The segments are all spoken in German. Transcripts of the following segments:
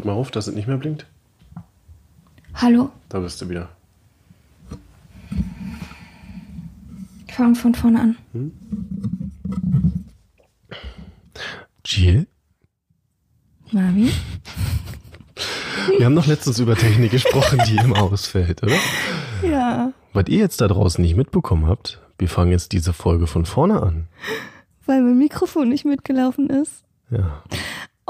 Drück mal auf, dass es nicht mehr blinkt. Hallo? Da bist du wieder. Ich fange von vorne an. Jill? Marvin? Wir haben doch letztens über Technik gesprochen, die immer ausfällt, oder? Ja. Was ihr jetzt da draußen nicht mitbekommen habt, wir fangen jetzt diese Folge von vorne an. Weil mein Mikrofon nicht mitgelaufen ist. Ja.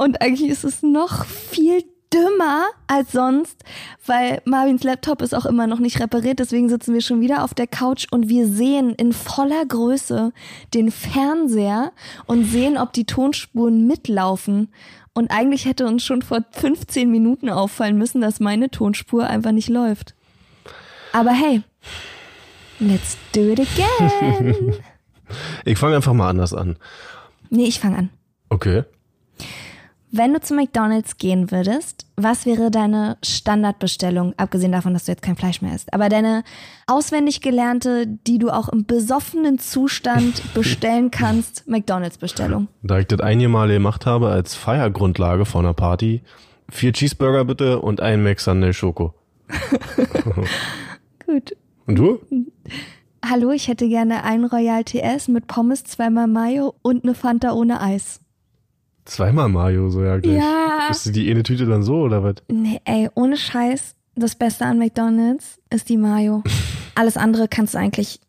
Und eigentlich ist es noch viel dümmer als sonst, weil Marvins Laptop ist auch immer noch nicht repariert. Deswegen sitzen wir schon wieder auf der Couch und wir sehen in voller Größe den Fernseher und sehen, ob die Tonspuren mitlaufen. Und eigentlich hätte uns schon vor 15 Minuten auffallen müssen, dass meine Tonspur einfach nicht läuft. Aber hey, let's do it again. Ich fange einfach mal anders an. nee, ich fange an. Okay. Wenn du zu McDonald's gehen würdest, was wäre deine Standardbestellung, abgesehen davon, dass du jetzt kein Fleisch mehr isst, aber deine auswendig gelernte, die du auch im besoffenen Zustand bestellen kannst, McDonald's-Bestellung? Da ich das einige Male gemacht habe als Feiergrundlage vor einer Party, vier Cheeseburger bitte und ein Mac Sunday Schoko. Gut. Und du? Hallo, ich hätte gerne ein Royal TS mit Pommes, zweimal Mayo und eine Fanta ohne Eis. Zweimal Mayo, so ja gleich. Ja. Ist die eine Tüte dann so oder was? Nee, ey, ohne Scheiß, das Beste an McDonald's ist die Mayo. Alles andere kannst du eigentlich,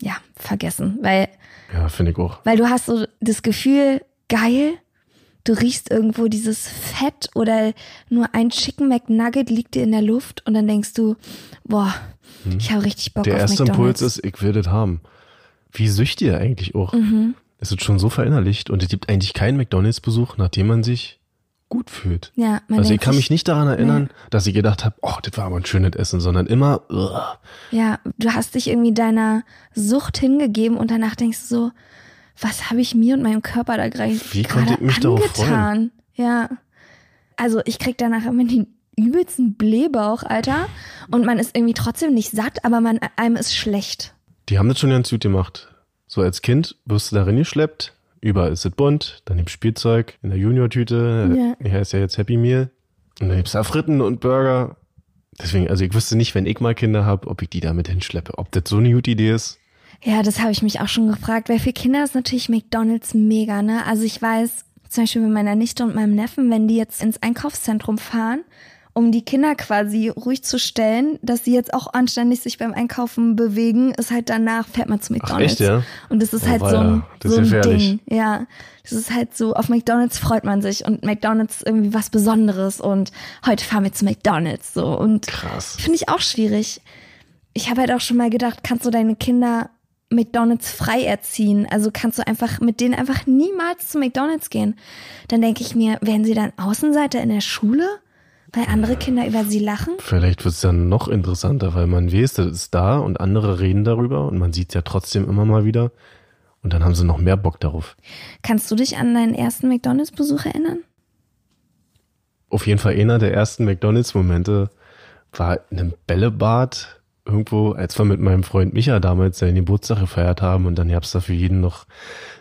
ja, vergessen, weil Ja, finde ich auch. Weil du hast so das Gefühl, geil, du riechst irgendwo dieses Fett oder nur ein Chicken McNugget liegt dir in der Luft und dann denkst du, boah, ich habe richtig Bock Der auf erste McDonald's. Impuls ist, ich will das haben. Wie süchtig eigentlich auch? Mhm. Es ist schon so verinnerlicht und es gibt eigentlich keinen McDonalds-Besuch, nachdem man sich gut fühlt. ja, man Also ich kann mich nicht daran erinnern, dass ich gedacht habe, oh, das war aber ein schönes Essen, sondern immer, ugh. Ja, du hast dich irgendwie deiner Sucht hingegeben und danach denkst du so, was habe ich mir und meinem Körper da gerade Wie konnte ich mich darauf angetan? Ja. Also ich krieg danach immer den übelsten Blähbauch, Alter. Und man ist irgendwie trotzdem nicht satt, aber man, einem ist schlecht. die haben das schon ganz gut gemacht. So als Kind wirst du darin geschleppt, überall ist es bunt, dann gibt's Spielzeug in der Junior-Tüte, Ja. hier ist ja jetzt Happy Meal und dann gibt's da Fritten und Burger. Deswegen, also ich wüsste nicht, wenn ich mal Kinder habe, ob ich die damit hinschleppe. Ob das so eine gute Idee ist. Ja, das habe ich mich auch schon gefragt, weil für Kinder ist natürlich McDonalds mega, ne? Also ich weiß, zum Beispiel mit meiner Nichte und meinem Neffen, wenn die jetzt ins Einkaufszentrum fahren, um die Kinder quasi ruhig zu stellen, dass sie jetzt auch anständig sich beim Einkaufen bewegen, ist halt danach fährt man zu McDonalds. echt, ja? Und das ist Oh, halt so ein, Das so ist ein gefährlich. Ding. Ja, das ist halt so, auf McDonalds freut man sich und McDonalds ist irgendwie was Besonderes und heute fahren wir zu McDonalds so und Krass. Finde ich auch schwierig. Ich habe halt auch schon mal gedacht, kannst du deine Kinder McDonalds frei erziehen? Also kannst du einfach mit denen einfach niemals zu McDonalds gehen? Dann denke ich mir, werden sie dann Außenseiter in der Schule? Weil andere Kinder über sie lachen? Vielleicht wird's dann noch interessanter, weil man weiß, das ist da und andere reden darüber und man sieht ja trotzdem immer mal wieder. Und dann haben sie noch mehr Bock darauf. Kannst du dich an deinen ersten McDonalds-Besuch erinnern? Auf jeden Fall einer der ersten McDonalds-Momente war in einem Bällebad irgendwo, als wir mit meinem Freund Micha damals seinen Geburtstag gefeiert haben und dann gab's da für jeden noch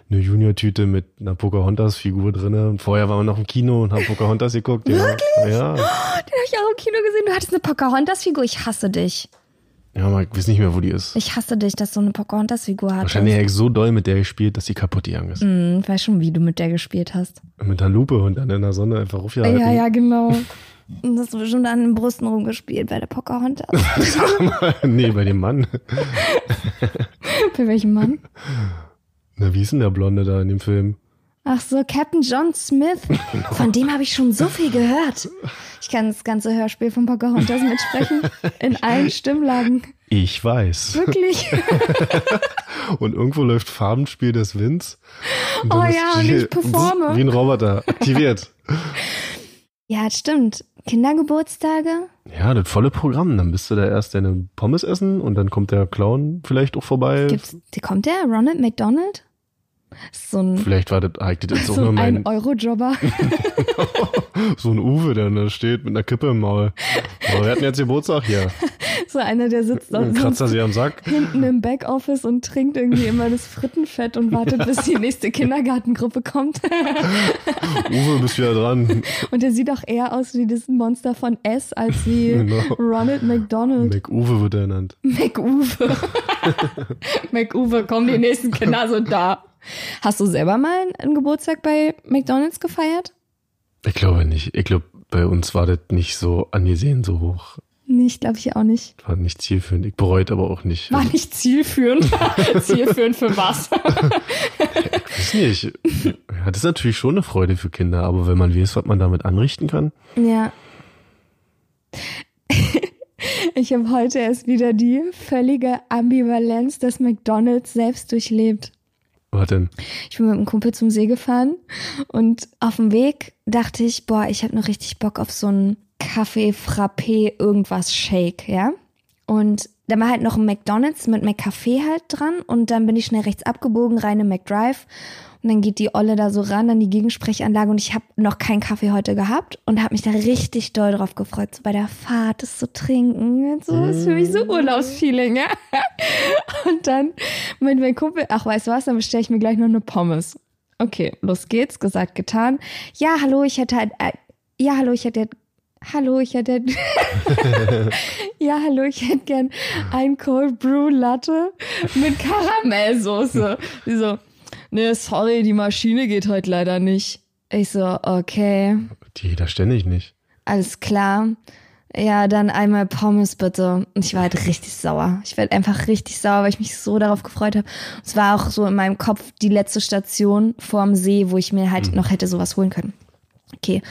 eine Junior-Tüte mit einer Pocahontas-Figur drinne und vorher waren wir noch im Kino und haben Pocahontas geguckt. Ja. Wirklich? Ja. Den habe ich auch im Kino gesehen. Du hattest eine Pocahontas-Figur. Ich hasse dich. Ja, aber ich weiß nicht mehr, wo die ist. Ich hasse dich, dass du eine Pocahontas-Figur hattest. Wahrscheinlich habe ich so doll mit der gespielt, dass sie kaputt gegangen ist. Hm, ich weiß schon, wie du mit der gespielt hast. Mit einer Lupe und dann in der Sonne einfach aufgehalten. Ja, ja, genau. Und hast du bestimmt an den Brüsten rumgespielt bei der Pocahontas. Sag mal, nee, bei dem Mann. Für welchen Mann? Na, wie ist denn der Blonde da in dem Film? Ach so, Captain John Smith. Von dem habe ich schon so viel gehört. Ich kann das ganze Hörspiel von Pocahontas mitsprechen. In allen Stimmlagen. Ich weiß. Wirklich. Und irgendwo läuft Farbenspiel des Winds. Oh ja, und ich performe. Wie ein Roboter. Aktiviert. Ja, stimmt. Kindergeburtstage? Ja, das volle Programm. Dann bist du da erst deine Pommes essen und dann kommt der Clown vielleicht auch vorbei. Gibt's, kommt der? Ronald McDonald? So ein, Vielleicht war das, eigentlich das so nur ein mein, Euro-Jobber. so ein Uwe, der da steht mit einer Kippe im Maul. Aber wir hatten jetzt Geburtstag hier. so einer, der sitzt da kratzt er sich am Sack. hinten im Backoffice und trinkt irgendwie immer das Frittenfett und wartet, bis die nächste Kindergartengruppe kommt. Uwe, bist wieder dran. Und der sieht auch eher aus wie das Monster von S als wie Genau. Ronald McDonald. McUwe wird er genannt. McUwe. McUwe, kommen die nächsten Kinder sind da. Hast du selber mal einen Geburtstag bei McDonalds gefeiert? Ich glaube nicht. Ich glaube, bei uns war das nicht so angesehen, so hoch. Nee, ich glaube ich auch nicht. War nicht zielführend. Ich bereut aber auch nicht. War nicht zielführend. zielführend für was? Ich weiß nicht. Ja, das ist natürlich schon eine Freude für Kinder, aber wenn man weiß, was man damit anrichten kann. Ja. Ich habe heute erst wieder die völlige Ambivalenz des McDonalds selbst durchlebt. Was denn? Ich bin mit einem Kumpel zum See gefahren und auf dem Weg dachte ich, boah, ich habe noch richtig Bock auf so einen Kaffee, Frappé, irgendwas Shake, ja? Und da war halt noch ein McDonalds mit McCafé halt dran und dann bin ich schnell rechts abgebogen, rein in McDrive und dann geht die Olle da so ran an die Gegensprechanlage und ich habe noch keinen Kaffee heute gehabt und habe mich da richtig doll drauf gefreut, so bei der Fahrt das zu trinken. So, das ist für mich so Urlaubsfeeling, ja. Und dann meint mein Kumpel, ach weißt du was, dann bestelle ich mir gleich noch eine Pommes. Okay, los geht's, gesagt, getan. Ja, hallo, ich hätte halt, äh, ja, hallo, ich hätte, hallo, ich hätte, ja, hallo, ich hätte gern ein Cold Brew Latte mit Karamellsoße. Sie so, ne, sorry, die Maschine geht heute leider nicht. Ich so, okay, Die geht da ständig nicht. alles klar. Ja, dann einmal Pommes bitte. Und ich war halt richtig sauer. Ich war halt einfach richtig sauer, weil ich mich so darauf gefreut habe. Es war auch so in meinem Kopf die letzte Station vorm See, wo ich mir halt noch hätte sowas holen können. Okay,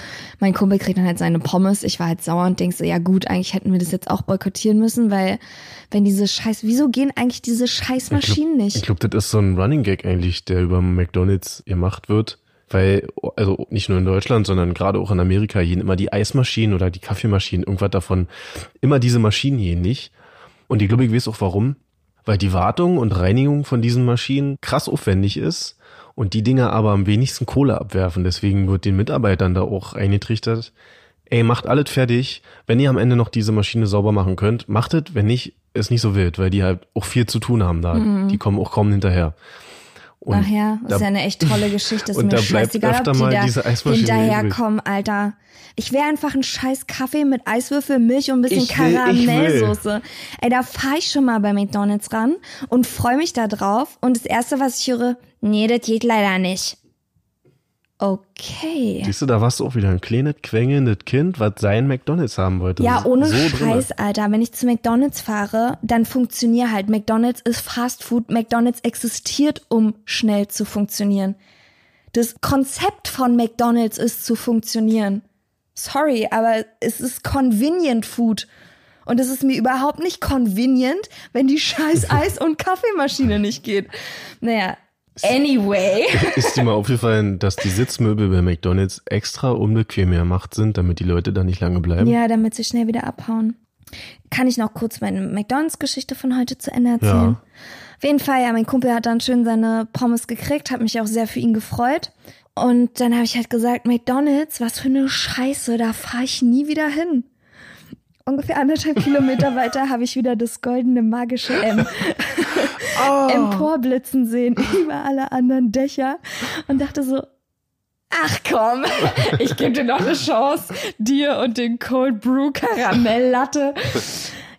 mein Kumpel kriegt dann halt seine Pommes. Ich war halt sauer und denk so, ja gut, eigentlich hätten wir das jetzt auch boykottieren müssen, weil wenn diese Scheiß, wieso gehen eigentlich diese scheiß Maschinen Ich nicht? glaube, das ist so ein Running Gag eigentlich, der über McDonalds gemacht wird. Weil, also nicht nur in Deutschland, sondern gerade auch in Amerika gehen immer die Eismaschinen oder die Kaffeemaschinen, irgendwas davon, immer diese Maschinen gehen nicht. Und ich glaube, ich weiß auch warum. Weil die Wartung und Reinigung von diesen Maschinen krass aufwendig ist und die Dinger aber am wenigsten Kohle abwerfen. Deswegen wird den Mitarbeitern da auch eingetrichtert, ey, macht alles fertig. Wenn ihr am Ende noch diese Maschine sauber machen könnt, macht es. Wenn nicht, ist nicht so wild, weil die halt auch viel zu tun haben da. Die kommen auch kaum hinterher. Und Ach ja, das da- ist ja eine echt tolle Geschichte. Ist und mir da bleibt scheißegal, öfter ob die mal da diese Eismaschine hinterherkommen, Alter. Ich wäre einfach ein scheiß Kaffee mit Eiswürfel, Milch und ein bisschen. Karamellsoße. Ey, da fahr ich schon mal bei McDonalds ran und freue mich da drauf. Und das Erste, was ich höre, nee, das geht leider nicht. Okay. Siehst du, da warst du auch wieder ein kleines, quengelndes Kind, was sein McDonalds haben wollte. Ja, ohne so. Scheiß, Alter. Wenn ich zu McDonalds fahre, dann funktionier halt. McDonalds ist Fast Food. McDonalds existiert, um schnell zu funktionieren. Das Konzept von McDonalds ist zu funktionieren. Sorry, aber es ist convenient Food. Und es ist mir überhaupt nicht convenient, wenn die scheiß Eis- und Kaffeemaschine nicht geht. Naja, anyway. Ist dir mal aufgefallen, dass die Sitzmöbel bei McDonalds extra unbequem gemacht sind, damit die Leute da nicht lange bleiben? Ja, damit sie schnell wieder abhauen. Kann ich noch kurz meine McDonalds-Geschichte von heute zu Ende erzählen? Ja. Auf jeden Fall, ja, mein Kumpel hat dann schön seine Pommes gekriegt, hat mich auch sehr für ihn gefreut. Und dann habe ich halt gesagt, McDonalds, was für eine Scheiße, da fahre ich nie wieder hin. Ungefähr anderthalb Kilometer weiter habe ich wieder das goldene magische M emporblitzen sehen über alle anderen Dächer und dachte so, ach komm, ich gebe dir noch eine Chance, dir und den Cold Brew Karamelllatte.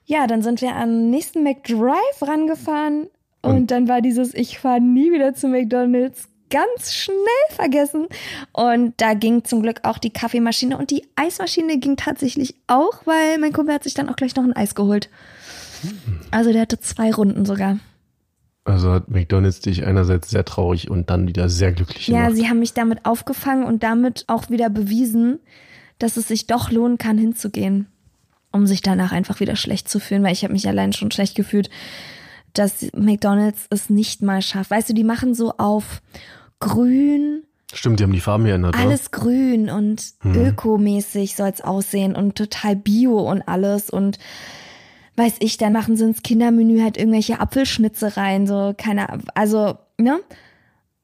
Ja, dann sind wir am nächsten McDrive rangefahren und dann war dieses Ich fahre nie wieder zu McDonalds ganz schnell vergessen. Und da ging zum Glück auch die Kaffeemaschine und die Eismaschine ging tatsächlich auch, weil mein Kumpel hat sich dann auch gleich noch ein Eis geholt. Also der hatte zwei Runden sogar. Also hat McDonalds dich einerseits sehr traurig und dann wieder sehr glücklich Ja, gemacht. sie haben mich damit aufgefangen und damit auch wieder bewiesen, dass es sich doch lohnen kann, hinzugehen, um sich danach einfach wieder schlecht zu fühlen, weil ich habe mich allein schon schlecht gefühlt, dass McDonald's es nicht mal schafft. Weißt du, die machen so auf grün, Stimmt, die haben die Farben geändert, oder? alles grün und ökomäßig soll's aussehen und total bio und alles und weiß ich, dann machen sie ins Kindermenü halt irgendwelche Apfelschnitze rein, so keine, also, ne?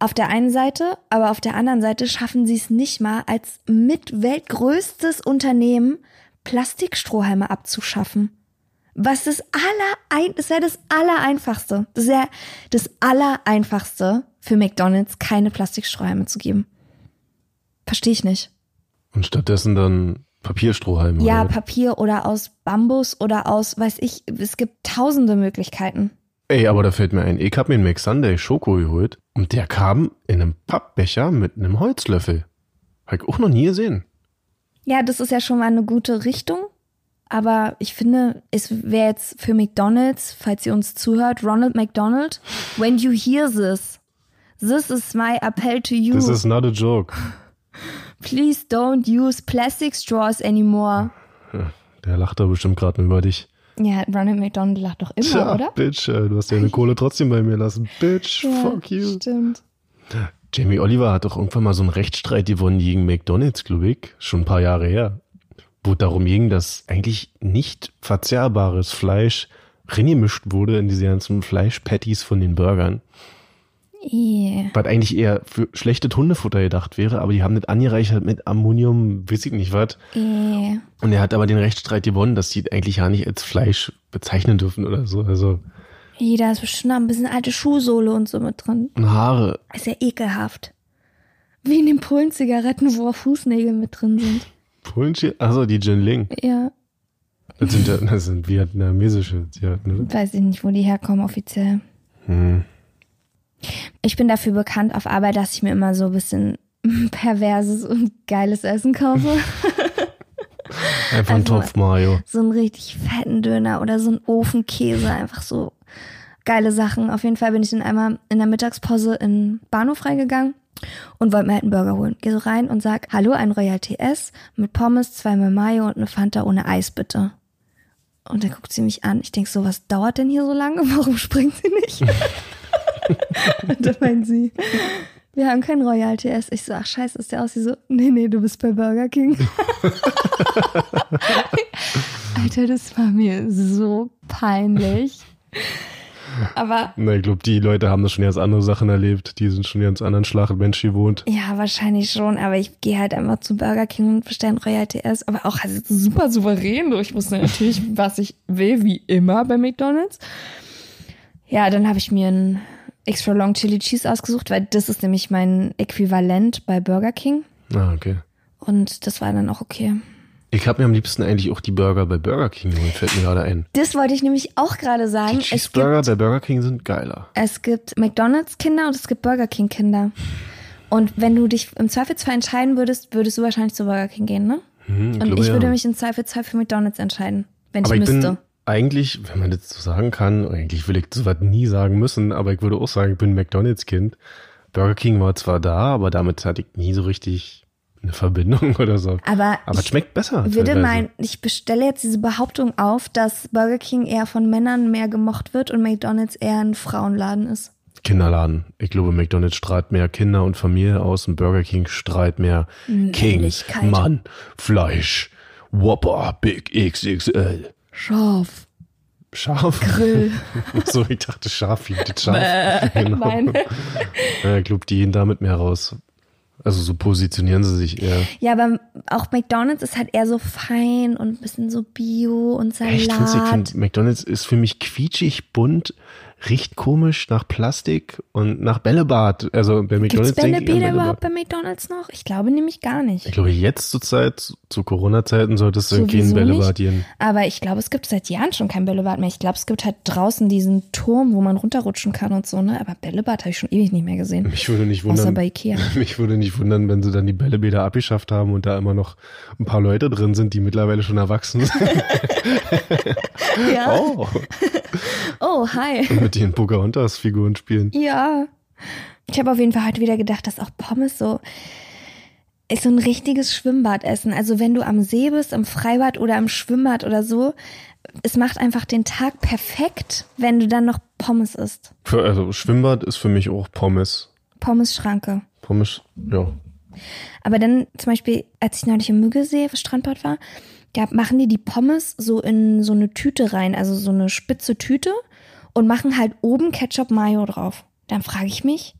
Auf der einen Seite, aber auf der anderen Seite schaffen sie es nicht mal, als mit weltgrößtes Unternehmen Plastikstrohhalme abzuschaffen. Was das aller, das wäre das Allereinfachste. Das wäre das Allereinfachste für McDonalds, keine Plastikstrohhalme zu geben. Verstehe ich nicht. Und stattdessen dann Papierstrohhalme. Ja, oder? Papier oder aus Bambus oder aus, weiß ich, es gibt tausende Möglichkeiten. Ey, aber da fällt mir ein, ich hab mir einen McSunday Schoko geholt und der kam in einem Pappbecher mit einem Holzlöffel. Hab ich auch noch nie gesehen. Ja, das ist ja schon mal eine gute Richtung. Aber ich finde, es wäre jetzt für McDonalds, falls ihr uns zuhört, Ronald McDonald, when you hear this, this is my appeal to you. This is not a joke. Please don't use plastic straws anymore. Der lacht da bestimmt gerade über dich. Ja, Ronald McDonald lacht doch immer, Tja, oder? Bitch, äh, du hast deine Kohle trotzdem bei mir lassen. Bitch, Ja, fuck you. Stimmt. Jamie Oliver hat doch irgendwann mal so einen Rechtsstreit gewonnen gegen McDonalds, glaube ich. Schon ein paar Jahre her. Wo darum ging, dass eigentlich nicht verzehrbares Fleisch reingemischt wurde in diese ganzen Fleischpatties von den Burgern. Yeah. Was eigentlich eher für schlechtes Hundefutter gedacht wäre, aber die haben das angereichert mit Ammonium, weiß ich nicht was. Yeah. Und er hat aber den Rechtsstreit gewonnen, dass die eigentlich ja nicht als Fleisch bezeichnen dürfen oder so. Also da ist bestimmt noch ein bisschen alte Schuhsohle und so mit drin. Haare. Ist ja ekelhaft. Wie in den Polen-Zigaretten, wo auch Fußnägel mit drin sind. Pulchi, also die Jinling. Ja, Das sind, ja, das sind vietnamesische Zigaretten, ne? weiß ich nicht, wo die herkommen offiziell. Hm. Ich bin dafür bekannt auf Arbeit, dass ich mir immer so ein bisschen perverses und geiles Essen kaufe. Einfach ein Also- Topf Mayo. so einen richtig fetten Döner oder so einen Ofenkäse, einfach so geile Sachen. Auf jeden Fall bin ich dann einmal in der Mittagspause in den Bahnhof reingegangen und wollte mir halt einen Burger holen. Geh so rein und sag, hallo, ein Royal TS mit Pommes, zweimal Mayo und eine Fanta ohne Eis, bitte. Und dann guckt sie mich an. Ich denk so, was dauert denn hier so lange? Warum springt sie nicht? und dann meint sie, wir haben kein Royal TS. Ich so, ach scheiße, ist der aus? Sie so, nee, nee, du bist bei Burger King. Alter, das war mir so peinlich. Aber Na, ich glaube, die Leute haben das schon ganz andere Sachen erlebt. Die sind schon ganz anderen Schlag Mensch gewohnt. ja, wahrscheinlich schon. Aber ich gehe halt einfach zu Burger King und bestelle einen Royal TS. Aber auch also super souverän. Ich wusste natürlich, was ich will, wie immer bei McDonalds. Ja, dann habe ich mir einen extra long Chili Cheese ausgesucht, weil das ist nämlich mein Äquivalent bei Burger King. Ah, okay. Und das war dann auch okay. Ich habe mir am liebsten eigentlich auch die Burger bei Burger King geholt, fällt mir gerade ein. Das wollte ich nämlich auch gerade Die sagen. Es gibt Cheeseburger bei Burger King sind geiler. Es gibt McDonalds-Kinder und es gibt Burger King-Kinder. Und wenn du dich im Zweifelsfall entscheiden würdest, würdest du wahrscheinlich zu Burger King gehen, ne? Hm, Und glaube, ich ja. würde mich im Zweifelsfall für McDonalds entscheiden, wenn aber ich ich müsste. bin eigentlich, wenn man das so sagen kann, eigentlich will ich sowas nie sagen müssen, aber ich würde auch sagen, ich bin ein McDonalds-Kind. Burger King war zwar da, aber damit hatte ich nie so richtig eine Verbindung oder so. Aber, Aber es schmeckt besser. würde mein, ich bestelle jetzt diese Behauptung auf, dass Burger King eher von Männern mehr gemocht wird und McDonalds eher ein Frauenladen ist. Kinderladen. Ich glaube, McDonalds strahlt mehr Kinder und Familie aus und Burger King strahlt mehr King, Männlichkeit. Mann, Fleisch, Whopper, Big XXL. Scharf. Scharf. Grill. so, ich dachte Schaf, das Schaf. Genau. Nein. Ja, ich glaube, die gehen damit mehr raus. Also so positionieren sie sich eher. Ja, aber auch McDonalds ist halt eher so fein und ein bisschen so Bio und Salat. Echt, ich find, McDonalds ist für mich quietschig, bunt, riecht komisch nach Plastik und nach Bällebad. Also bei Gibt's McDonalds an Bällebäder überhaupt Bällebad. bei McDonalds noch? Ich glaube nämlich gar nicht. Ich glaube, jetzt zur Zeit, zu, Corona-Zeiten, sollte es irgendwie ein Sowieso Bällebad nicht. gehen. Aber ich glaube, es gibt seit Jahren schon kein Bällebad mehr. Ich glaube, es gibt halt draußen diesen Turm, wo man runterrutschen kann und so, ne? Aber Bällebad habe ich schon ewig nicht mehr gesehen. Mich würde nicht Außer wundern, bei Ikea. mich würde nicht wundern, wenn sie dann die Bällebäder abgeschafft haben und da immer noch ein paar Leute drin sind, die mittlerweile schon erwachsen sind. Ja. Oh, Oh, hi. Mit den Pocahontas-Figuren spielen. Ja. Ich habe auf jeden Fall heute wieder gedacht, dass auch Pommes so ist so ein richtiges Schwimmbadessen. Also wenn du am See bist, im Freibad oder im Schwimmbad oder so, es macht einfach den Tag perfekt, wenn du dann noch Pommes isst. Für, also Schwimmbad ist für mich auch Pommes. Pommes-Schranke. Pommes, ja. Aber dann zum Beispiel, als ich neulich im Müggelsee auf Strandbad war, da machen die die Pommes so in so eine Tüte rein, also so eine spitze Tüte und machen halt oben Ketchup Mayo drauf. Dann frage ich mich,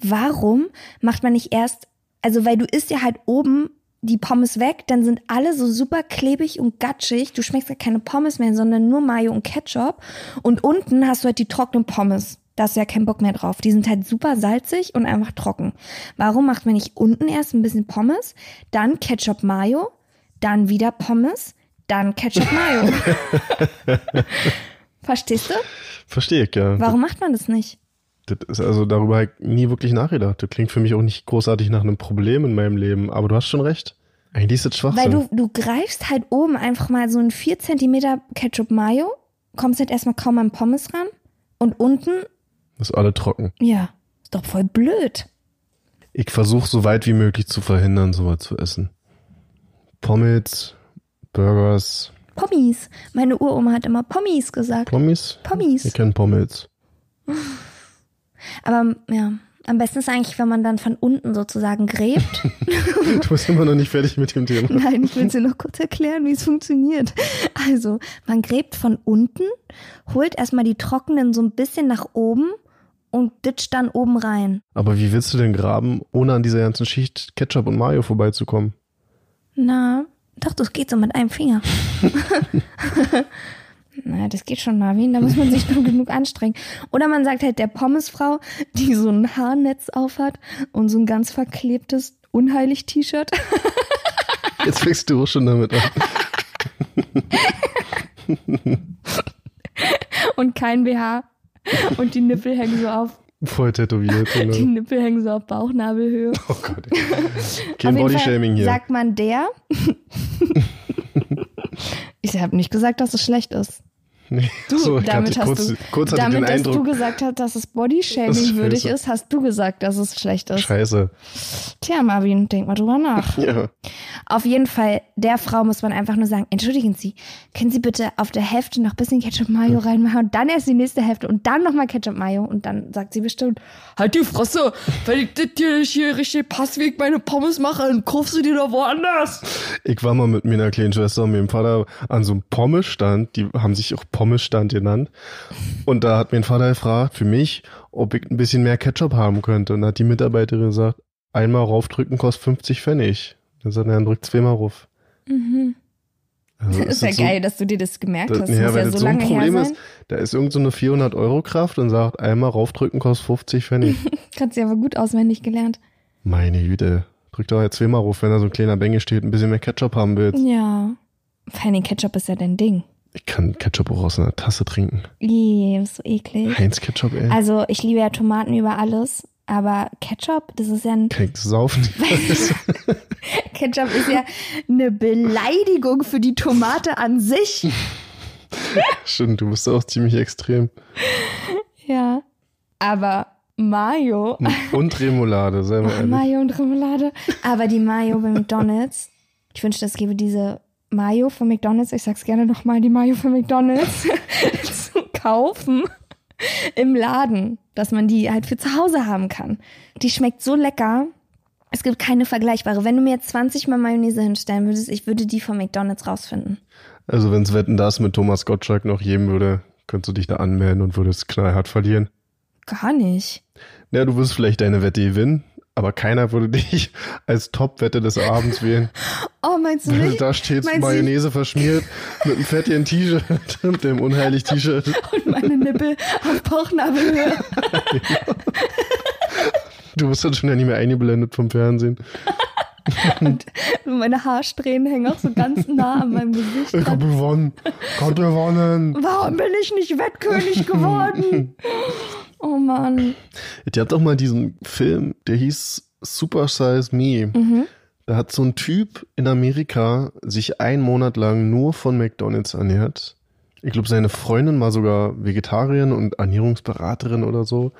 warum macht man nicht erst, also weil du isst ja halt oben die Pommes weg, dann sind alle so super klebig und gatschig. Du schmeckst ja keine Pommes mehr, sondern nur Mayo und Ketchup. Und unten hast du halt die trockenen Pommes. Da hast du ja keinen Bock mehr drauf. Die sind halt super salzig und einfach trocken. Warum macht man nicht unten erst ein bisschen Pommes, dann Ketchup Mayo, dann wieder Pommes, dann Ketchup Mayo? Verstehst du? Verstehe ich, ja. Warum macht man das nicht? Das ist also darüber habe ich nie wirklich nachgedacht. Das klingt für mich auch nicht großartig nach einem Problem in meinem Leben, aber du hast schon recht. Eigentlich ist das Schwachsinn. Weil du, du greifst halt oben einfach mal so ein 4 cm Ketchup Mayo, kommst halt erstmal kaum an Pommes ran und unten, ist alle trocken. ja, ist doch voll blöd. Ich versuche so weit wie möglich zu verhindern, sowas zu essen. Pommes, Burgers, Pommes. Meine Uroma hat immer Pommes gesagt. Pommes. Pommes. Ich kenne Pommes. Aber ja, am besten ist eigentlich, wenn man dann von unten sozusagen gräbt. Du bist immer noch nicht fertig mit dem Thema. Nein, ich will dir noch kurz erklären, wie es funktioniert. Also, man gräbt von unten, holt erstmal die trockenen so ein bisschen nach oben und ditcht dann oben rein. Aber wie willst du denn graben, ohne an dieser ganzen Schicht Ketchup und Mayo vorbeizukommen? Na, doch, das geht so mit einem Finger. Na, das geht schon, Marvin. Da muss man sich nur genug anstrengen. Oder man sagt halt der Pommesfrau, die so ein Haarnetz aufhat und so ein ganz verklebtes Unheilig-T-Shirt. Jetzt fängst du auch schon damit an. und kein BH. Und die Nippel hängen so auf, Voll tätowiert. die Genau. Nippel hängen so auf Bauchnabelhöhe. Oh Gott. Kein Bodyshaming hier. Sagt man der? ich habe nicht gesagt, dass es schlecht ist. Nee. Du, so, damit hast kurz, du, kurz damit, dass du gesagt hast, dass es Bodyshaming würdig ist, hast du gesagt, dass es schlecht ist. Scheiße. Tja, Marvin, denk mal drüber nach. Ja. Auf jeden Fall, der Frau muss man einfach nur sagen, entschuldigen Sie, können Sie bitte auf der Hälfte noch ein bisschen Ketchup Mayo reinmachen und dann erst die nächste Hälfte und dann nochmal Ketchup Mayo und dann sagt sie bestimmt, Halt die Fresse, wenn ich das hier nicht hier richtig Passweg meine Pommes mache, dann kaufst du die doch woanders. Ich war mal mit meiner kleinen Schwester und meinem Vater an so einem Pommesstand, die haben sich auch Pommesstand genannt. Und da hat mein Vater gefragt für mich, ob ich ein bisschen mehr Ketchup haben könnte. Und da hat die Mitarbeiterin gesagt, einmal raufdrücken kostet 50 Pfennig. Dann sagt er, dann drückt zweimal rauf. mhm. Also ist ja das so- geil, dass du dir das gemerkt Das, hast. ja, muss weil ja das so so ein lange Problem her ist, da ist irgend so eine 400 Euro Kraft und sagt, einmal raufdrücken kostet 50 Pfennig. Kannst du aber gut auswendig gelernt. Meine Güte, drück doch jetzt zweimal rauf, wenn da so ein kleiner Bänge steht, ein bisschen mehr Ketchup haben willst. Ja. Vor allem Ketchup ist ja dein Ding. Ich kann Ketchup auch aus einer Tasse trinken. Ih, ist so eklig. Heinz Ketchup, ey. Also ich liebe ja Tomaten über alles, aber Ketchup, das ist ja ein das saufen? Ketchup ist ja eine Beleidigung für die Tomate an sich. Stimmt, du bist auch ziemlich extrem. Ja. Aber Mayo, Und Remoulade, sei mal ehrlich. Mayo und Remoulade, aber die Mayo bei McDonald's, ich wünschte, es gäbe diese Mayo von McDonald's, ich sag's gerne nochmal, die Mayo von McDonald's zu kaufen im Laden, dass man die halt für zu Hause haben kann. Die schmeckt so lecker. Es gibt keine vergleichbare. Wenn du mir jetzt 20 Mal Mayonnaise hinstellen würdest, ich würde die von McDonald's rausfinden. Also wenn's Wetten das mit Thomas Gottschalk noch geben würde, könntest du dich da anmelden und würdest knallhart verlieren. Gar nicht. Ja, du wirst vielleicht deine Wette gewinnen, aber keiner würde dich als Top-Wette des Abends wählen. Oh, meinst du nicht? da steht Mayonnaise verschmiert mit einem fettigen T-Shirt und dem unheilig T-Shirt. Und meine Nippel auf Bauchnabelhöhe. Du wirst dann schon ja nicht mehr eingeblendet vom Fernsehen. Und meine Haarsträhnen hängen auch so ganz nah an meinem Gesicht Ich hab dran. gewonnen. Ich hab gewonnen. Warum bin ich nicht Wettkönig geworden? Oh Mann. Ihr habt doch mal diesen Film, der hieß Super Size Me. Mhm. Da hat so ein Typ in Amerika sich einen Monat lang nur von McDonalds ernährt. Ich glaube, seine Freundin war sogar Vegetarierin und Ernährungsberaterin oder so.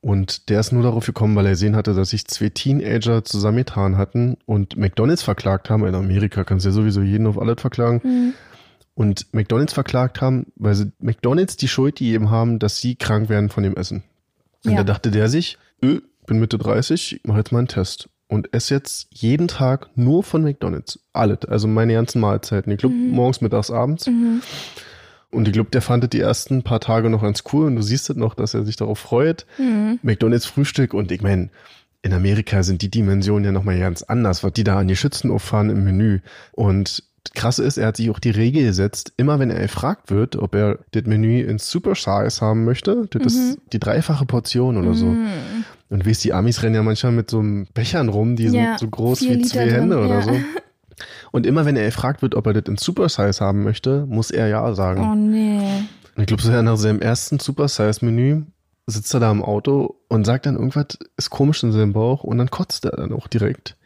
Und der ist nur darauf gekommen, weil er gesehen hatte, dass sich zwei Teenager zusammengetan hatten und McDonalds verklagt haben. In Amerika kannst du ja sowieso jeden auf alles verklagen. Und McDonalds verklagt haben, weil sie McDonalds die Schuld gegeben haben, dass sie krank werden von dem Essen. Und Ja. da dachte der sich, öh, bin Mitte 30, mach jetzt mal einen Test. Und esse jetzt jeden Tag nur von McDonalds. Alles. Also meine ganzen Mahlzeiten. Ich glaube, morgens, mittags, abends. Und ich glaube, der fand das die ersten paar Tage noch ganz cool. Und du siehst es noch, dass er sich darauf freut. McDonalds Frühstück. Und ich meine, in Amerika sind die Dimensionen ja nochmal ganz anders, was die da an die Schützen auffahren im Menü. Und das Krasse ist, er hat sich auch die Regel gesetzt, immer wenn er gefragt wird, ob er das Menü in Super Size haben möchte, das ist die dreifache Portion oder so. Und weißt, die Amis rennen ja manchmal mit so einem Bechern rum, die Ja, sind so groß wie Liter zwei drin, Hände oder ja. so. Und immer wenn er gefragt wird, ob er das in Super Size haben möchte, muss er ja sagen. Oh nee. Und ich glaube, so nach seinem ersten Super Size Menü sitzt er da im Auto und sagt dann irgendwas ist komisch in seinem Bauch und dann kotzt er dann auch direkt.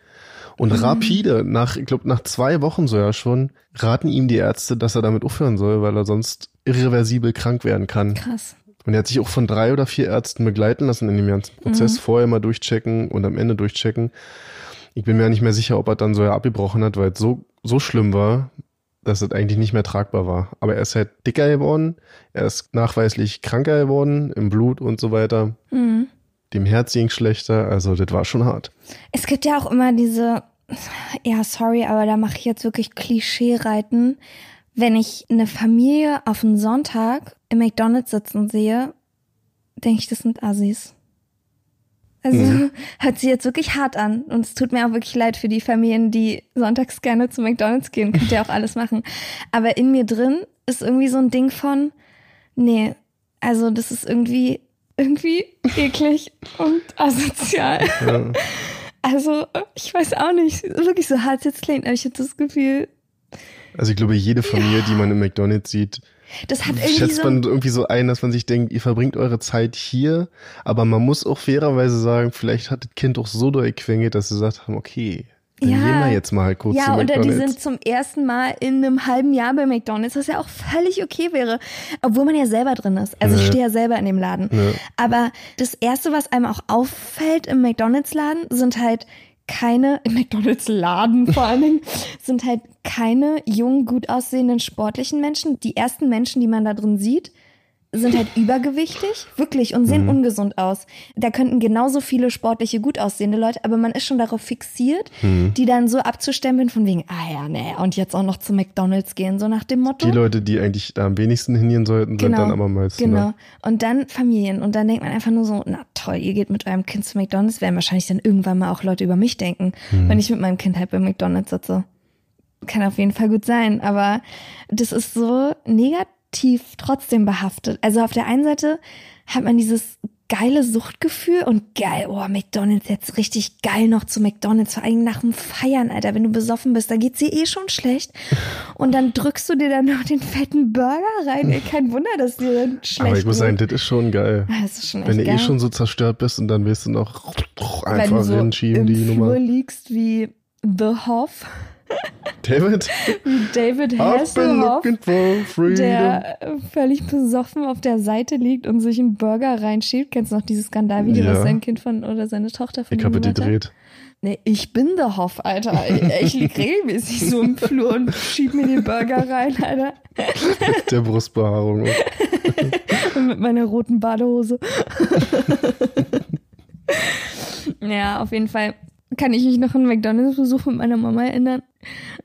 Und rapide, nach, ich glaube, nach zwei Wochen so ja schon, raten ihm die Ärzte, dass er damit aufhören soll, weil er sonst irreversibel krank werden kann. Krass. Und er hat sich auch von drei oder vier Ärzten begleiten lassen in dem ganzen Prozess, vorher mal durchchecken und am Ende durchchecken. Ich bin mir ja nicht mehr sicher, ob er dann so ja abgebrochen hat, weil es so, so schlimm war, dass es eigentlich nicht mehr tragbar war. Aber er ist halt dicker geworden, er ist nachweislich kranker geworden im Blut und so weiter. Dem Herz ging schlechter, also das war schon hart. Es gibt ja auch immer diese, ja, sorry, aber da mache ich jetzt wirklich Klischee-Reiten. Wenn ich eine Familie auf einen Sonntag im McDonalds sitzen sehe, denke ich, das sind Assis. Also hört sich jetzt wirklich hart an. Und es tut mir auch wirklich leid für die Familien, die sonntags gerne zu McDonalds gehen. Könnt ihr auch alles machen. Aber in mir drin ist irgendwie so ein Ding von, nee, also das ist irgendwie, irgendwie eklig und asozial. Ja. Also, ich weiß auch nicht, wirklich so hart jetzt klingt, aber ich habe das Gefühl, Also ich glaube, jede Familie, die man im McDonalds sieht, das hat irgendwie schätzt so man irgendwie so ein, dass man sich denkt, ihr verbringt eure Zeit hier, aber man muss auch fairerweise sagen, vielleicht hat das Kind auch so doll gequengelt, dass sie gesagt haben, okay, dann Ja. gehen wir jetzt mal kurz ja, zu oder die sind zum ersten Mal in einem halben Jahr bei McDonalds, was ja auch völlig okay wäre, obwohl man ja selber drin ist. Also ich Ja. stehe ja selber in dem Laden. Ja. Aber das Erste, was einem auch auffällt im McDonalds-Laden, sind halt keine, im McDonalds-Laden vor allen Dingen, sind halt keine jungen, gut aussehenden sportlichen Menschen. Die ersten Menschen, die man da drin sieht, sind halt übergewichtig, wirklich, und Mhm. sehen ungesund aus. Da könnten genauso viele sportliche, gut aussehende Leute, aber man ist schon darauf fixiert, Mhm. die dann so abzustempeln von wegen, ah ja, nee, und jetzt auch noch zu McDonalds gehen, so nach dem Motto. die Leute, die eigentlich da am wenigsten hingehen sollten, sind dann aber meistens Genau. Und dann Familien. Und dann denkt man einfach nur so, na toll, ihr geht mit eurem Kind zu McDonalds, werden wahrscheinlich dann irgendwann mal auch Leute über mich denken, Hm. wenn ich mit meinem Kind halt bei McDonalds sitze. Kann auf jeden Fall gut sein, aber das ist so negativ trotzdem behaftet. Also auf der einen Seite hat man dieses geile Suchtgefühl und geil, oh, McDonalds jetzt richtig geil noch zu McDonalds, vor allem nach dem Feiern, Alter, wenn du besoffen bist, da geht's dir eh schon schlecht und dann drückst du dir dann noch den fetten Burger rein, ey, kein Wunder, dass dir dann schlecht Aber ich muss sagen, das ist schon geil. Ah, Das ist schon Wenn du eh geil. schon so zerstört bist und dann willst du noch Wenn einfach du so rinschieben, im die Flur Nummer. liegst wie The Hoff, David, David Hasselhoff, der völlig besoffen auf der Seite liegt und sich einen Burger reinschiebt. Kennst du noch dieses Skandalvideo, Ja. was sein Kind von oder seine Tochter von ich ihm habe gedreht. Nee, ich bin der Hoff, Alter. Ich lieg regelmäßig so im Flur und schieb mir den Burger rein, Alter. Mit der Brustbehaarung. Und mit meiner roten Badehose. ja, auf jeden Fall kann ich mich noch an McDonalds-Besuch mit meiner Mama erinnern.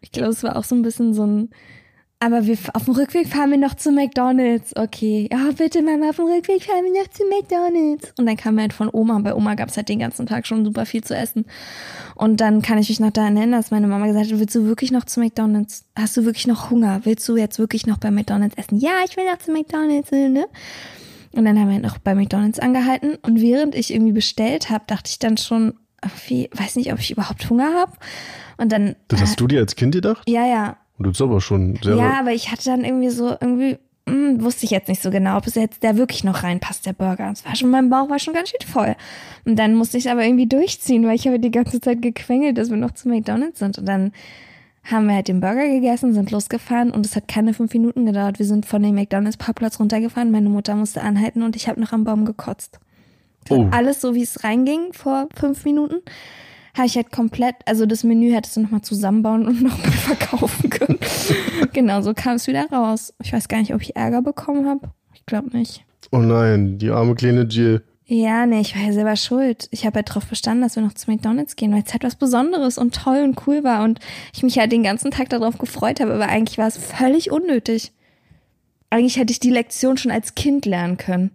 Ich glaube, es war auch so ein bisschen so ein. Aber wir, auf dem Rückweg fahren wir noch zu McDonalds. Okay. Ja, bitte, Mama, auf dem Rückweg fahren wir noch zu McDonalds. Und dann kam er halt von Oma. Bei Oma gab es halt den ganzen Tag schon super viel zu essen. Und dann kann ich mich noch daran erinnern, dass meine Mama gesagt hat, willst du wirklich noch zu McDonalds? Hast du wirklich noch Hunger? Willst du jetzt wirklich noch bei McDonalds essen? Ja, ich will noch zu McDonalds, ne? Und dann haben wir halt noch bei McDonalds angehalten. Und während ich irgendwie bestellt habe, dachte ich dann schon, irgendwie, weiß nicht, ob ich überhaupt Hunger habe. Und dann. Das hast du dir als Kind gedacht? Ja, ja. Du bist aber schon sehr. Ja, aber ich hatte dann irgendwie so, irgendwie, hm, wusste ich jetzt nicht so genau, ob es jetzt da wirklich noch reinpasst, der Burger. Es war schon, mein Bauch war schon ganz schön voll. Und dann musste ich es aber irgendwie durchziehen, weil ich habe die ganze Zeit gequengelt, dass wir noch zu McDonalds sind. Und dann haben wir halt den Burger gegessen, sind losgefahren und es hat keine fünf Minuten gedauert. Wir sind von dem McDonalds-Parkplatz runtergefahren, meine Mutter musste anhalten und ich habe noch am Baum gekotzt. Oh. Alles so, wie es reinging vor fünf Minuten. Habe ich halt komplett, also das Menü hättest du nochmal zusammenbauen und nochmal verkaufen können. genau, so kam es wieder raus. Ich weiß gar nicht, ob ich Ärger bekommen habe. Ich glaube nicht. Oh nein, die arme kleine Jill. Ja, nee, ich war ja selber schuld. Ich habe ja darauf bestanden, dass wir noch zu McDonalds gehen, weil es halt was Besonderes und toll und cool war und ich mich halt den ganzen Tag darauf gefreut habe, aber eigentlich war es völlig unnötig. Eigentlich hätte ich die Lektion schon als Kind lernen können.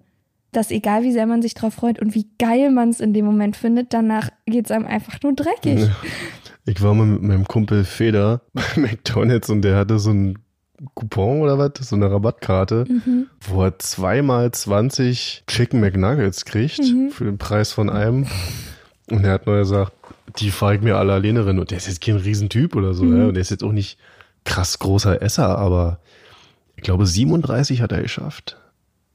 Dass egal wie sehr man sich drauf freut und wie geil man es in dem Moment findet, danach geht's einem einfach nur dreckig. Ich war mal mit meinem Kumpel Feder bei McDonalds und der hatte so ein Coupon oder was, so eine Rabattkarte, wo er zweimal 20 Chicken McNuggets kriegt für den Preis von einem. Und er hat nur gesagt, die fahre ich mir alle alleine rein. Und der ist jetzt kein Riesentyp oder so, ja. Und der ist jetzt auch nicht krass großer Esser, aber ich glaube 37 hat er geschafft.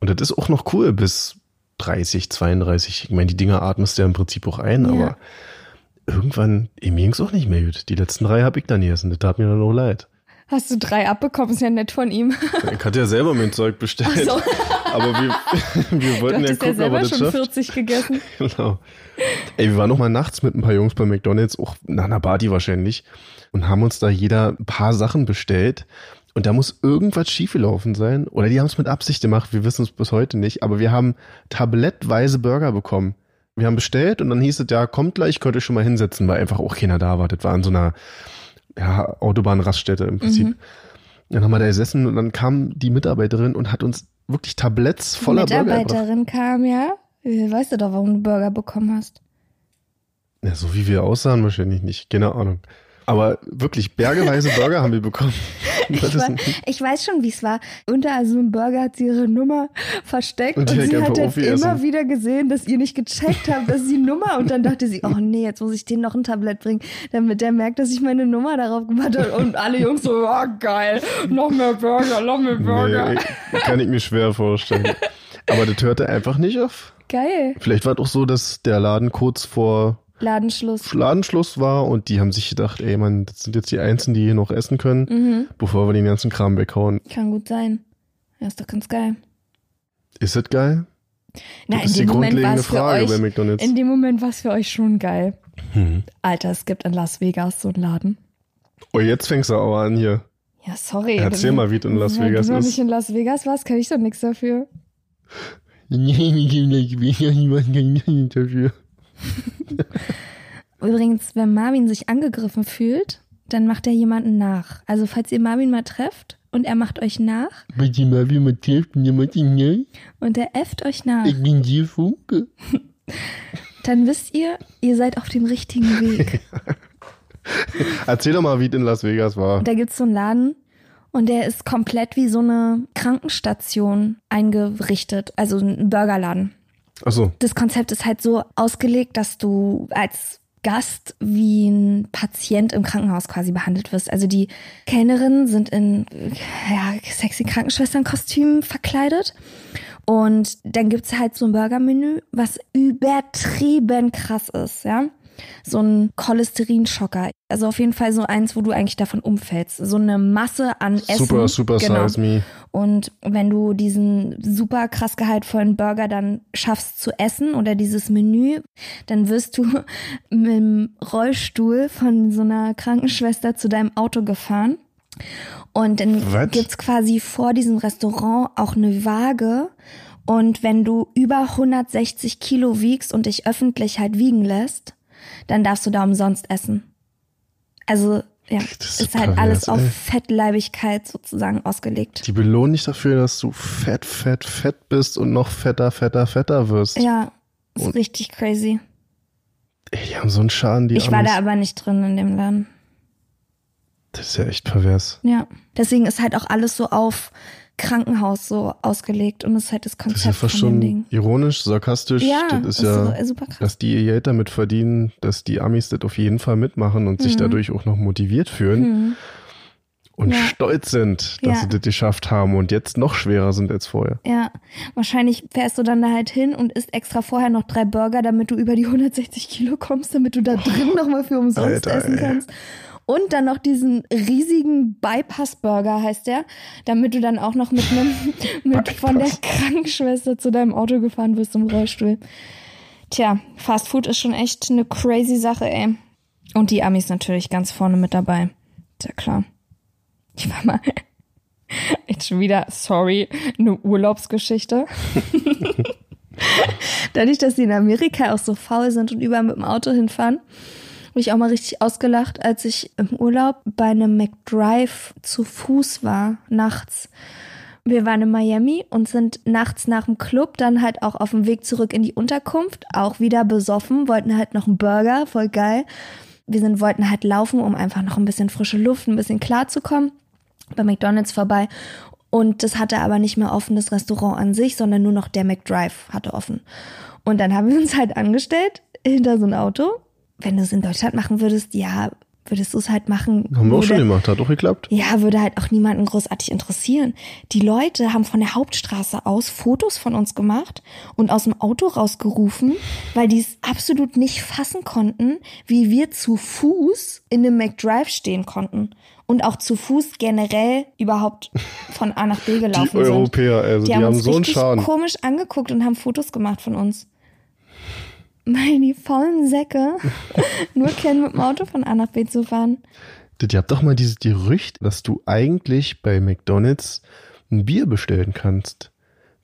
Und das ist auch noch cool bis 30, 32. Ich meine, die Dinger atmest du ja im Prinzip auch ein, Ja. aber irgendwann, ihm ging's auch nicht mehr gut. Die letzten drei habe ich dann gegessen. Das tat mir dann auch leid. Hast du drei abbekommen? Ist ja nett von ihm. Ich hatte ja selber mein Zeug bestellt. So. Aber wir, wir Du wollten ja hattest ja gucken, ob er selber das schon schafft. 40 gegessen. Genau. Ey, wir waren noch mal nachts mit ein paar Jungs bei McDonalds, auch nach einer Party wahrscheinlich, und haben uns da jeder ein paar Sachen bestellt. Und da muss irgendwas schiefgelaufen sein. Oder die haben es mit Absicht gemacht, wir wissen es bis heute nicht. Aber wir haben tablettweise Burger bekommen. Wir haben bestellt und dann hieß es, ja, kommt gleich, könnt ihr schon mal hinsetzen, weil einfach auch keiner da war. Das war an so einer ja, Autobahnraststätte im Prinzip. Dann haben wir da gesessen und dann kam die Mitarbeiterin und hat uns wirklich Tabletts voller Burger gebracht. Mitarbeiterin kam, ja. Weißt du doch, warum du Burger bekommen hast. Ja, so wie wir aussahen, wahrscheinlich nicht. Keine Ahnung. Aber wirklich, bergeweise Burger haben wir bekommen. Ich, war, ich weiß schon, wie es war. Unter so einem Burger hat sie ihre Nummer versteckt Und und, sie hat dann aufgegessen. immer wieder gesehen, dass ihr nicht gecheckt habt, dass sie Nummer und dann dachte sie, oh nee, jetzt muss ich den noch ein Tablett bringen, damit der merkt, dass ich meine Nummer darauf gemacht habe und alle Jungs so, oh geil, noch mehr Burger, noch mehr Burger. nee, kann ich mir schwer vorstellen. Aber das hörte einfach nicht auf. Geil. Vielleicht war es auch so, dass der Laden kurz vor Ladenschluss. Ladenschluss war und die haben sich gedacht, ey Mann, das sind jetzt die Einzigen, die hier noch essen können, Mhm. bevor wir den ganzen Kram weghauen. Kann gut sein. Ja, ist doch ganz geil. Ist das geil? Na, Das in ist die dem Moment war grundlegende es für Frage bei euch. McDonalds. In dem Moment war es für euch schon geil. Hm. Alter, es gibt in Las Vegas so einen Laden. Oh, jetzt fängst du aber an hier. Ja, sorry. Erzähl mal, wie es in Las Wenn Vegas du noch ist. nicht in Las Vegas warst, kann ich doch nichts dafür. dafür. Übrigens, wenn Marvin sich angegriffen fühlt, dann macht er jemanden nach. Also falls ihr Marvin mal trefft und er macht euch nach Mit dem mal wie man trifft, jemand in und er äfft euch nach, Ich bin die Funke. dann wisst ihr, ihr seid auf dem richtigen Weg. Erzähl doch mal, wie es in Las Vegas war. Und da gibt's so einen Laden und der ist komplett wie so eine Krankenstation eingerichtet, also ein Burgerladen. Achso, das Konzept ist halt so ausgelegt, dass du als Gast wie ein Patient im Krankenhaus quasi behandelt wirst. Also die Kellnerinnen sind in ja, sexy Krankenschwesternkostümen verkleidet. Und dann gibt's halt so ein Burgermenü, was übertrieben krass ist, ja. So ein Cholesterinschocker. Also auf jeden Fall so eins, wo du eigentlich davon umfällst. So eine Masse an Essen. super, super Genau. size me. Und wenn du diesen super krass gehaltvollen Burger dann schaffst zu essen oder dieses Menü, dann wirst du mit dem Rollstuhl von so einer Krankenschwester zu deinem Auto gefahren. Und dann Was? gibt's quasi vor diesem Restaurant auch eine Waage. Und wenn du über 160 Kilo wiegst und dich öffentlich halt wiegen lässt, dann darfst du da umsonst essen. Also, ja, Das ist, ist halt alles auf ey. Fettleibigkeit sozusagen ausgelegt. Die belohnen dich dafür, dass du fett, fett, fett bist und noch fetter, fetter, fetter wirst. Ja, ist Und- richtig crazy. Ey, die haben so einen Schaden, die Ich war da aber nicht drin in dem Laden. Das ist ja echt pervers. Ja. Deswegen ist halt auch alles so auf Krankenhaus so ausgelegt und das ist halt das Das ist ja Konzept fast von dem schon Ding. ironisch, sarkastisch. Ja, das ist ja, so- super krass. dass die ihr Geld damit verdienen, dass die Amis das auf jeden Fall mitmachen und sich Mhm. dadurch auch noch motiviert fühlen Hm. und Ja. stolz sind, dass Ja. sie das geschafft haben und jetzt noch schwerer sind als vorher. Ja, wahrscheinlich fährst du dann da halt hin und isst extra vorher noch drei Burger, damit du über die 160 Kilo kommst, damit du da drin nochmal für umsonst Alter, essen ey. Und dann noch diesen riesigen Bypass-Burger heißt der, damit du dann auch noch mit einem, mit von der Krankenschwester zu deinem Auto gefahren wirst im Rollstuhl. Tja, Fast Food ist schon echt eine crazy Sache, ey. Und die Amis natürlich ganz vorne mit dabei. Ist ja klar. Ich war mal, jetzt schon wieder, sorry, eine Urlaubsgeschichte. Dadurch, dass sie in Amerika auch so faul sind und überall mit dem Auto hinfahren, habe ich auch mal richtig ausgelacht, als ich im Urlaub bei einem McDrive zu Fuß war, nachts. Wir waren in Miami und sind nachts nach dem Club dann halt auch auf dem Weg zurück in die Unterkunft, auch wieder besoffen, wollten halt noch einen Burger, voll geil. Wir sind, wollten halt laufen, um einfach noch ein bisschen frische Luft, ein bisschen klar zu kommen. Bei McDonalds vorbei und das hatte aber nicht mehr offen, das Restaurant an sich, sondern nur noch der McDrive hatte offen. Und dann haben wir uns halt angestellt hinter so ein Auto. Wenn du es in Deutschland machen würdest, ja, würdest du es halt machen. Haben wir auch schon gemacht, hat auch geklappt. ja, würde halt auch niemanden großartig interessieren. Die Leute haben von der Hauptstraße aus Fotos von uns gemacht und aus dem Auto rausgerufen, weil die es absolut nicht fassen konnten, wie wir zu Fuß in einem McDrive stehen konnten. Und auch zu Fuß generell überhaupt von A nach B gelaufen Die Europäer, sind. also die, haben, haben uns so einen Schaden. komisch angeguckt und haben Fotos gemacht von uns. Weil die faulen Säcke nur kennen, mit dem Auto von A nach B zu fahren. Ihr habt doch mal dieses Gerücht, dass du eigentlich bei McDonalds ein Bier bestellen kannst.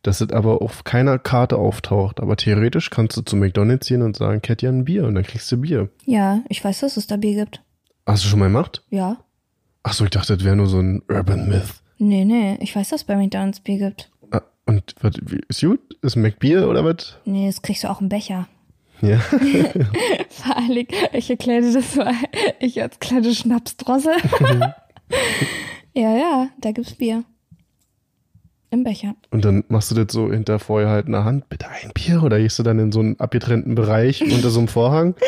Das es aber auf keiner Karte auftaucht. Aber theoretisch kannst du zu McDonalds gehen und sagen, Cat ja ein Bier und dann kriegst du Bier. Ja, ich weiß, dass es da Bier gibt. Hast du schon mal gemacht? Ja. Achso, ich dachte, das wäre nur so ein Urban Myth. Nee, nee, ich weiß, dass es bei McDonalds Bier gibt. Ah, und was, wie- ist gut? Ist McBier oder was? Nee, das kriegst du auch im Becher. Ja. Verlig, ich erkläre dir das mal. Ich als kleine Schnapsdrossel. ja, ja, da gibt's Bier. Im Becher. Und dann machst du das so hinter vorgehaltener Hand, bitte ein Bier, oder gehst du dann in so einen abgetrennten Bereich unter so einem Vorhang?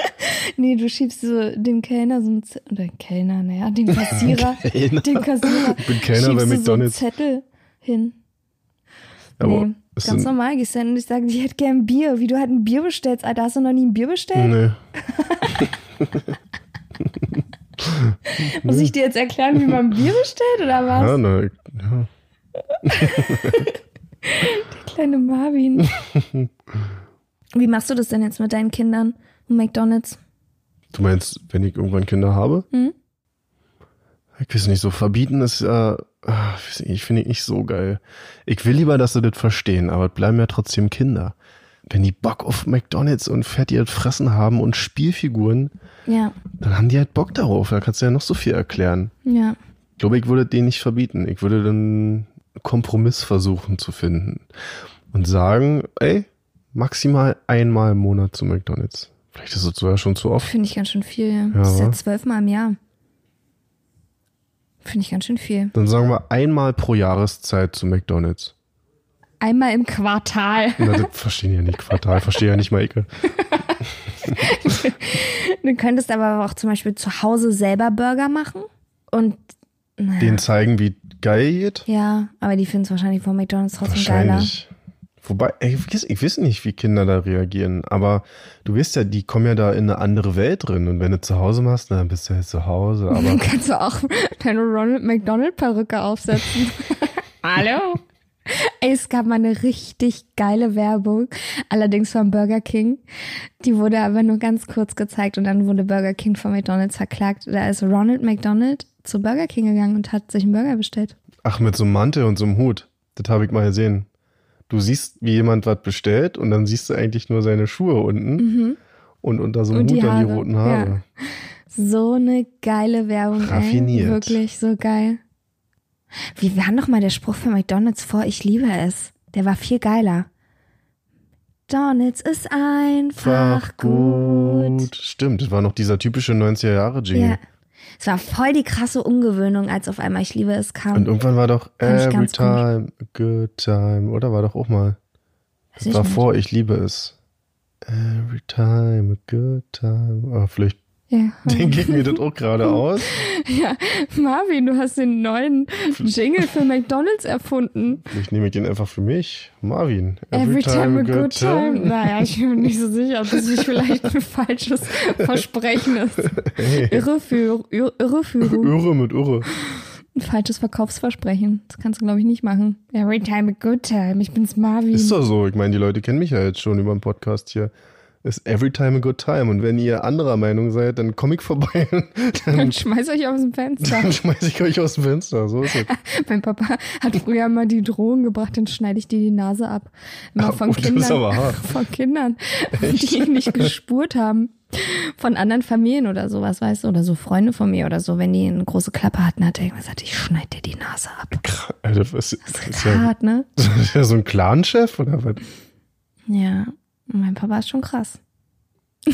Nee, du schiebst so dem Kellner so einen Zettel, oder Kellner, naja, dem Kassierer, Kellner. dem Kassierer, Ich bin Kellner bei McDonald's. so einen Zettel hin. Aber nee, ganz normal und ich sage, ich hätte gern Bier. Wie du halt ein Bier bestellst, Alter, hast du noch nie ein Bier bestellt? Nee. Muss ich dir jetzt erklären, wie man Bier bestellt oder was? Ja, na, ja. Kleine Marvin. Wie machst du das denn jetzt mit deinen Kindern und McDonalds? Du meinst, wenn ich irgendwann Kinder habe? Hm? Ich weiß nicht, so verbieten ist ja, ah, ich finde ich nicht so geil. Ich will lieber, dass sie das verstehen, aber es bleiben ja trotzdem Kinder. Wenn die Bock auf McDonalds und fettiges Fressen haben und Spielfiguren, Ja, dann haben die halt Bock darauf. Da kannst du ja noch so viel erklären. ja. Ich glaube, ich würde den nicht verbieten. Ich würde dann einen Kompromiss versuchen zu finden und sagen, ey, maximal einmal im Monat zu McDonalds. Vielleicht ist es sogar schon zu oft. Finde ich ganz schön viel. das ist ja zwölfmal im Jahr. Finde ich ganz schön viel. Dann sagen wir einmal pro Jahreszeit zu McDonalds. Einmal im Quartal. Na, das verstehen ja nicht Quartal, verstehe ja nicht mal Ecke. Du könntest aber auch zum Beispiel zu Hause selber Burger machen. Und naja, Den zeigen, wie geil geht. ja, aber die finden es wahrscheinlich von McDonalds trotzdem geiler. Wahrscheinlich. Wobei, ich, weiß, ich weiß nicht, wie Kinder da reagieren, aber du weißt ja, die kommen ja da in eine andere Welt drin und wenn du zu Hause machst, dann bist du halt zu Hause, Dann aber kannst du auch deine Ronald McDonald Perücke aufsetzen. Hallo? Ey, es gab mal eine richtig geile Werbung, allerdings von Burger King. Die wurde aber nur ganz kurz gezeigt und dann wurde Burger King von McDonald's verklagt. Da ist Ronald McDonald zu Burger King gegangen und hat sich einen Burger bestellt. ach, mit so einem Mantel und so einem Hut, das habe ich mal gesehen. Du siehst, wie jemand was bestellt und dann siehst du eigentlich nur seine Schuhe unten und unter so einem Mhm. Die Hut dann die roten Haare. So eine geile Werbung, Raffiniert. ey. Wirklich so geil. Wie war noch mal der Spruch von McDonald's vor? Ich liebe es. Der war viel geiler. McDonald's ist einfach Ach, gut. gut. Stimmt, das war noch dieser typische 90er-Jahre-Jingle. Ja. Es war voll die krasse Ungewöhnung, als auf einmal Ich liebe es kam. Und irgendwann war doch Every time a good time, oder war doch auch mal. Das war vor Ich liebe es. Every time a good time. Ah, vielleicht Ja. Denke ich mir das auch gerade aus. ja, Marvin, du hast den neuen Jingle für McDonalds erfunden. Ich nehme den einfach für mich. Marvin. Every, time, a good time. Naja, ich bin mir nicht so sicher, ob das nicht vielleicht ein falsches Versprechen ist. Irreführ Ir Irreführung. Irre mit Irre. Ein falsches Verkaufsversprechen. Das kannst du, glaube ich, nicht machen. Every time a good time. Ich bin's Marvin. Ist doch so. Ich meine, die Leute kennen mich ja jetzt schon über den Podcast hier. Ist every time a good time. Und wenn ihr anderer Meinung seid, dann komm ich vorbei. Dann Dann, schmeiß euch aus dem Fenster. dann schmeiß ich euch aus dem Fenster. So ist es. mein Papa hat früher mal die Drohung gebracht, dann schneide ich dir die Nase ab. Immer Ah, von oh, das ist Kindern, von Kindern, die ihn nicht gespurt haben. Von anderen Familien oder sowas, weißt du, oder so Freunde von mir oder so, wenn die eine große Klappe hatten, hat er gesagt, ich schneide dir die Nase ab. Alter, was, das Das ist ist ja, hart, ne? das ist ja so ein Clan-Chef oder was? Ja, mein Papa ist schon krass.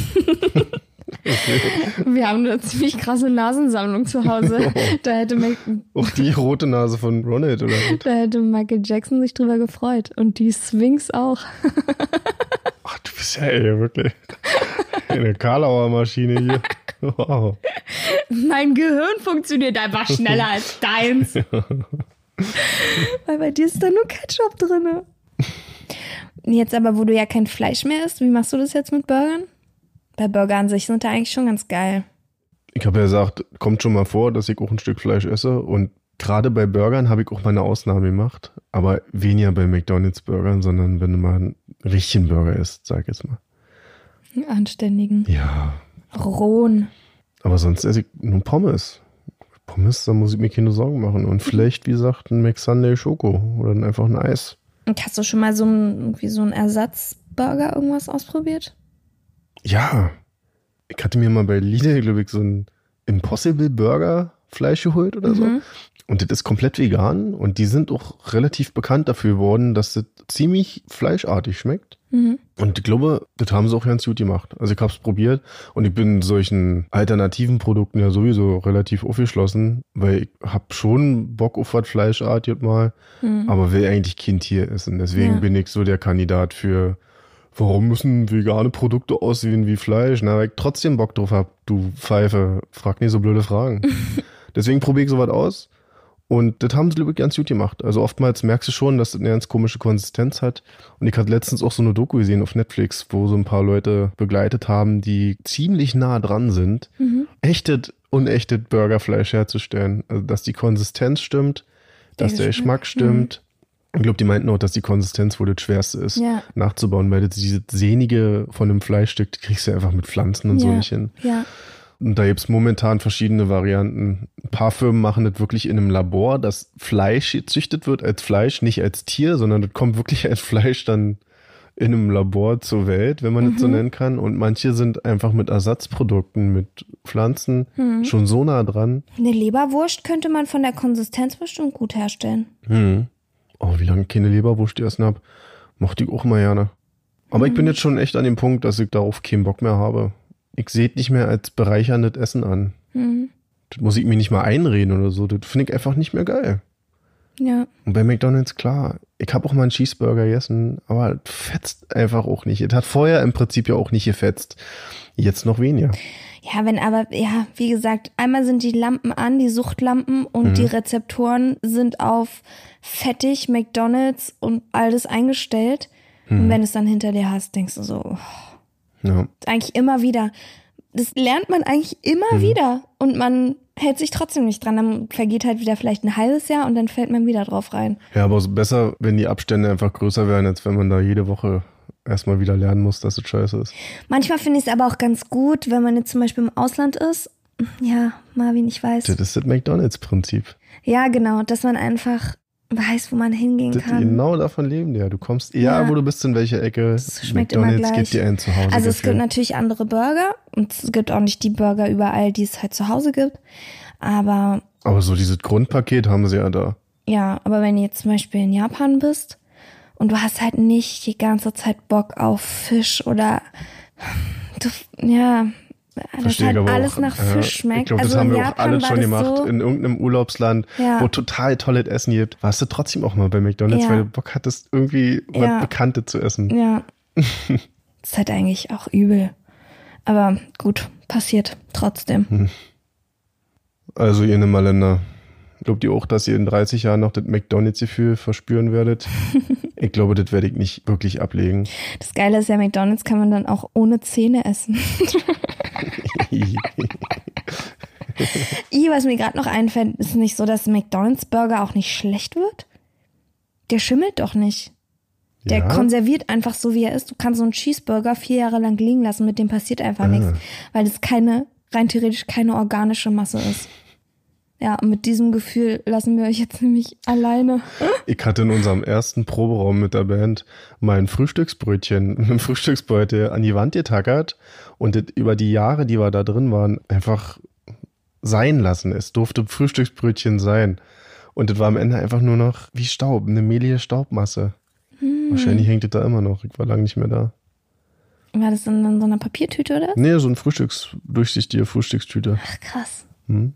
Wir haben eine ziemlich krasse Nasensammlung zu Hause. Da hätte, Mac Auch die rote Nase von Ronald oder da hätte Michael Jackson sich drüber gefreut. Und die Swings auch. Ach, du bist ja ey, wirklich eine Karlauer Maschine hier. Wow. Mein Gehirn funktioniert einfach schneller als deins. Weil bei dir ist da nur Ketchup drin. Jetzt aber, wo du ja kein Fleisch mehr isst, wie machst du das jetzt mit Burgern? Bei Burger an sich sind da eigentlich schon ganz geil. Ich habe ja gesagt, kommt schon mal vor, dass ich auch ein Stück Fleisch esse. Und gerade bei Burgern habe ich auch mal eine Ausnahme gemacht. Aber weniger bei McDonalds Burgern, sondern wenn du mal einen richtigen Burger isst, sag ich jetzt mal. Einen Anständigen. Ja, Rohen. aber sonst esse ich nur Pommes. Pommes, da muss ich mir keine Sorgen machen. Und vielleicht, wie gesagt, ein McSunday Schoko oder einfach ein Eis. Und hast du schon mal so ein, irgendwie so einen Ersatzburger irgendwas ausprobiert? Ja, ich hatte mir mal bei Lidl, glaube ich, so ein Impossible Burger Fleisch geholt oder so. Und das ist komplett vegan und die sind auch relativ bekannt dafür geworden, dass das ziemlich fleischartig schmeckt. Mhm. Und ich glaube, das haben sie auch ganz gut gemacht. Also ich habe es probiert und ich bin solchen alternativen Produkten ja sowieso relativ aufgeschlossen, weil ich habe schon Bock auf was Fleischartiges mal, aber will eigentlich kein Tier essen. Deswegen Ja. bin ich so der Kandidat für Warum müssen vegane Produkte aussehen wie Fleisch? Na, weil ich trotzdem Bock drauf hab, du Pfeife. Frag nicht so blöde Fragen. Deswegen probiere ich sowas aus. Und das haben sie, glaube ich, ganz gut gemacht. Also oftmals merkst du schon, dass das eine ganz komische Konsistenz hat. Und ich hatte letztens auch so eine Doku gesehen auf Netflix, wo so ein paar Leute begleitet haben, die ziemlich nah dran sind, echtet, unechtet Burgerfleisch herzustellen. Also, dass die Konsistenz stimmt, dass der Geschmack, Geschmack stimmt. Ich glaube, die meinten auch, dass die Konsistenz wohl das Schwerste ist, Ja. nachzubauen, weil das diese sehnige von einem Fleischstück, die kriegst du einfach mit Pflanzen und so Ja. nicht hin. Ja. Da gibt's momentan verschiedene Varianten. Ein paar Firmen machen das wirklich in einem Labor, dass Fleisch gezüchtet wird als Fleisch, nicht als Tier, sondern das kommt wirklich als Fleisch dann in einem Labor zur Welt, wenn man das so nennen kann. Und manche sind einfach mit Ersatzprodukten, mit Pflanzen schon so nah dran. Eine Leberwurst könnte man von der Konsistenz bestimmt gut herstellen. Hm. Oh, wie lange ich keine Leberwurst gegessen hab, mochte ich auch mal gerne. Aber ich bin jetzt schon echt an dem Punkt, dass ich darauf keinen Bock mehr habe. Ich sehe es nicht mehr als bereicherndes Essen an. Mhm. Das muss ich mir nicht mal einreden oder so. Das finde ich einfach nicht mehr geil. Ja. Und bei McDonalds, klar, ich habe auch mal einen Cheeseburger gegessen, aber fetzt einfach auch nicht. Es hat vorher im Prinzip ja auch nicht gefetzt. Jetzt noch weniger. Ja, wenn aber, ja, wie gesagt, einmal sind die Lampen an, die Suchtlampen und die Rezeptoren sind auf fettig, McDonalds und alles eingestellt. Und wenn du es dann hinter dir hast, denkst du so, oh, Ja. eigentlich immer wieder. Das lernt man eigentlich immer wieder und man hält sich trotzdem nicht dran. Dann vergeht halt wieder vielleicht ein halbes Jahr und dann fällt man wieder drauf rein. Ja, aber es ist besser, wenn die Abstände einfach größer werden, als wenn man da jede Woche erstmal wieder lernen muss, dass es scheiße ist. Manchmal finde ich es aber auch ganz gut, wenn man jetzt zum Beispiel im Ausland ist. Ja, Marvin, ich weiß. Das ist das McDonalds-Prinzip. Ja, genau, dass man einfach weiß, wo man hingehen Das- kann. Genau davon leben die ja. Du kommst, egal Ja. wo du bist, in welcher Ecke. Es schmeckt immer McDonalds gleich. gibt dir ein Zuhause. Also es gibt natürlich andere Burger und es gibt auch nicht die Burger überall, die es halt zu Hause gibt. Aber Aber so dieses Grundpaket haben sie ja da. ja, aber wenn du jetzt zum Beispiel in Japan bist und du hast halt nicht die ganze Zeit Bock auf Fisch oder du, ja, Verstehe halt alles auch. nach Fisch schmeckt. Ich glaube, also das haben in wir auch Japan alle war schon das gemacht. So, In irgendeinem Urlaubsland, Ja. wo total tolles Essen gibt. Warst du trotzdem auch mal bei McDonalds, Ja. weil du Bock hattest, irgendwie Ja. was Bekanntes zu essen. Ja. das ist halt eigentlich auch übel. Aber gut, passiert trotzdem. Also ihr Nimmerländer. Glaubt ihr auch, dass ihr in 30 Jahren noch das McDonalds-Gefühl verspüren werdet? ich glaube, das werde ich nicht wirklich ablegen. Das Geile ist ja, McDonalds kann man dann auch ohne Zähne essen. I, was mir gerade noch einfällt, ist nicht so, dass McDonalds Burger auch nicht schlecht wird? Der schimmelt doch nicht. Der Ja? konserviert einfach so, wie er ist. Du kannst so einen Cheeseburger vier Jahre lang liegen lassen, mit dem passiert einfach nichts, weil es keine, rein theoretisch keine organische Masse ist. Ja, mit diesem Gefühl lassen wir euch jetzt nämlich alleine. Ich hatte in unserem ersten Proberaum mit der Band mein Frühstücksbrötchen mit einem Frühstücksbeutel an die Wand getackert und über die Jahre, die wir da drin waren, einfach sein lassen. Es durfte Frühstücksbrötchen sein. Und das war am Ende einfach nur noch wie Staub, eine mehlige Staubmasse. Wahrscheinlich hängt das da immer noch. Ich war lange nicht mehr da. War das dann in so einer Papiertüte oder? Nee, so ein Frühstücks, durchsichtige Frühstückstüte. Ach, krass. Hm.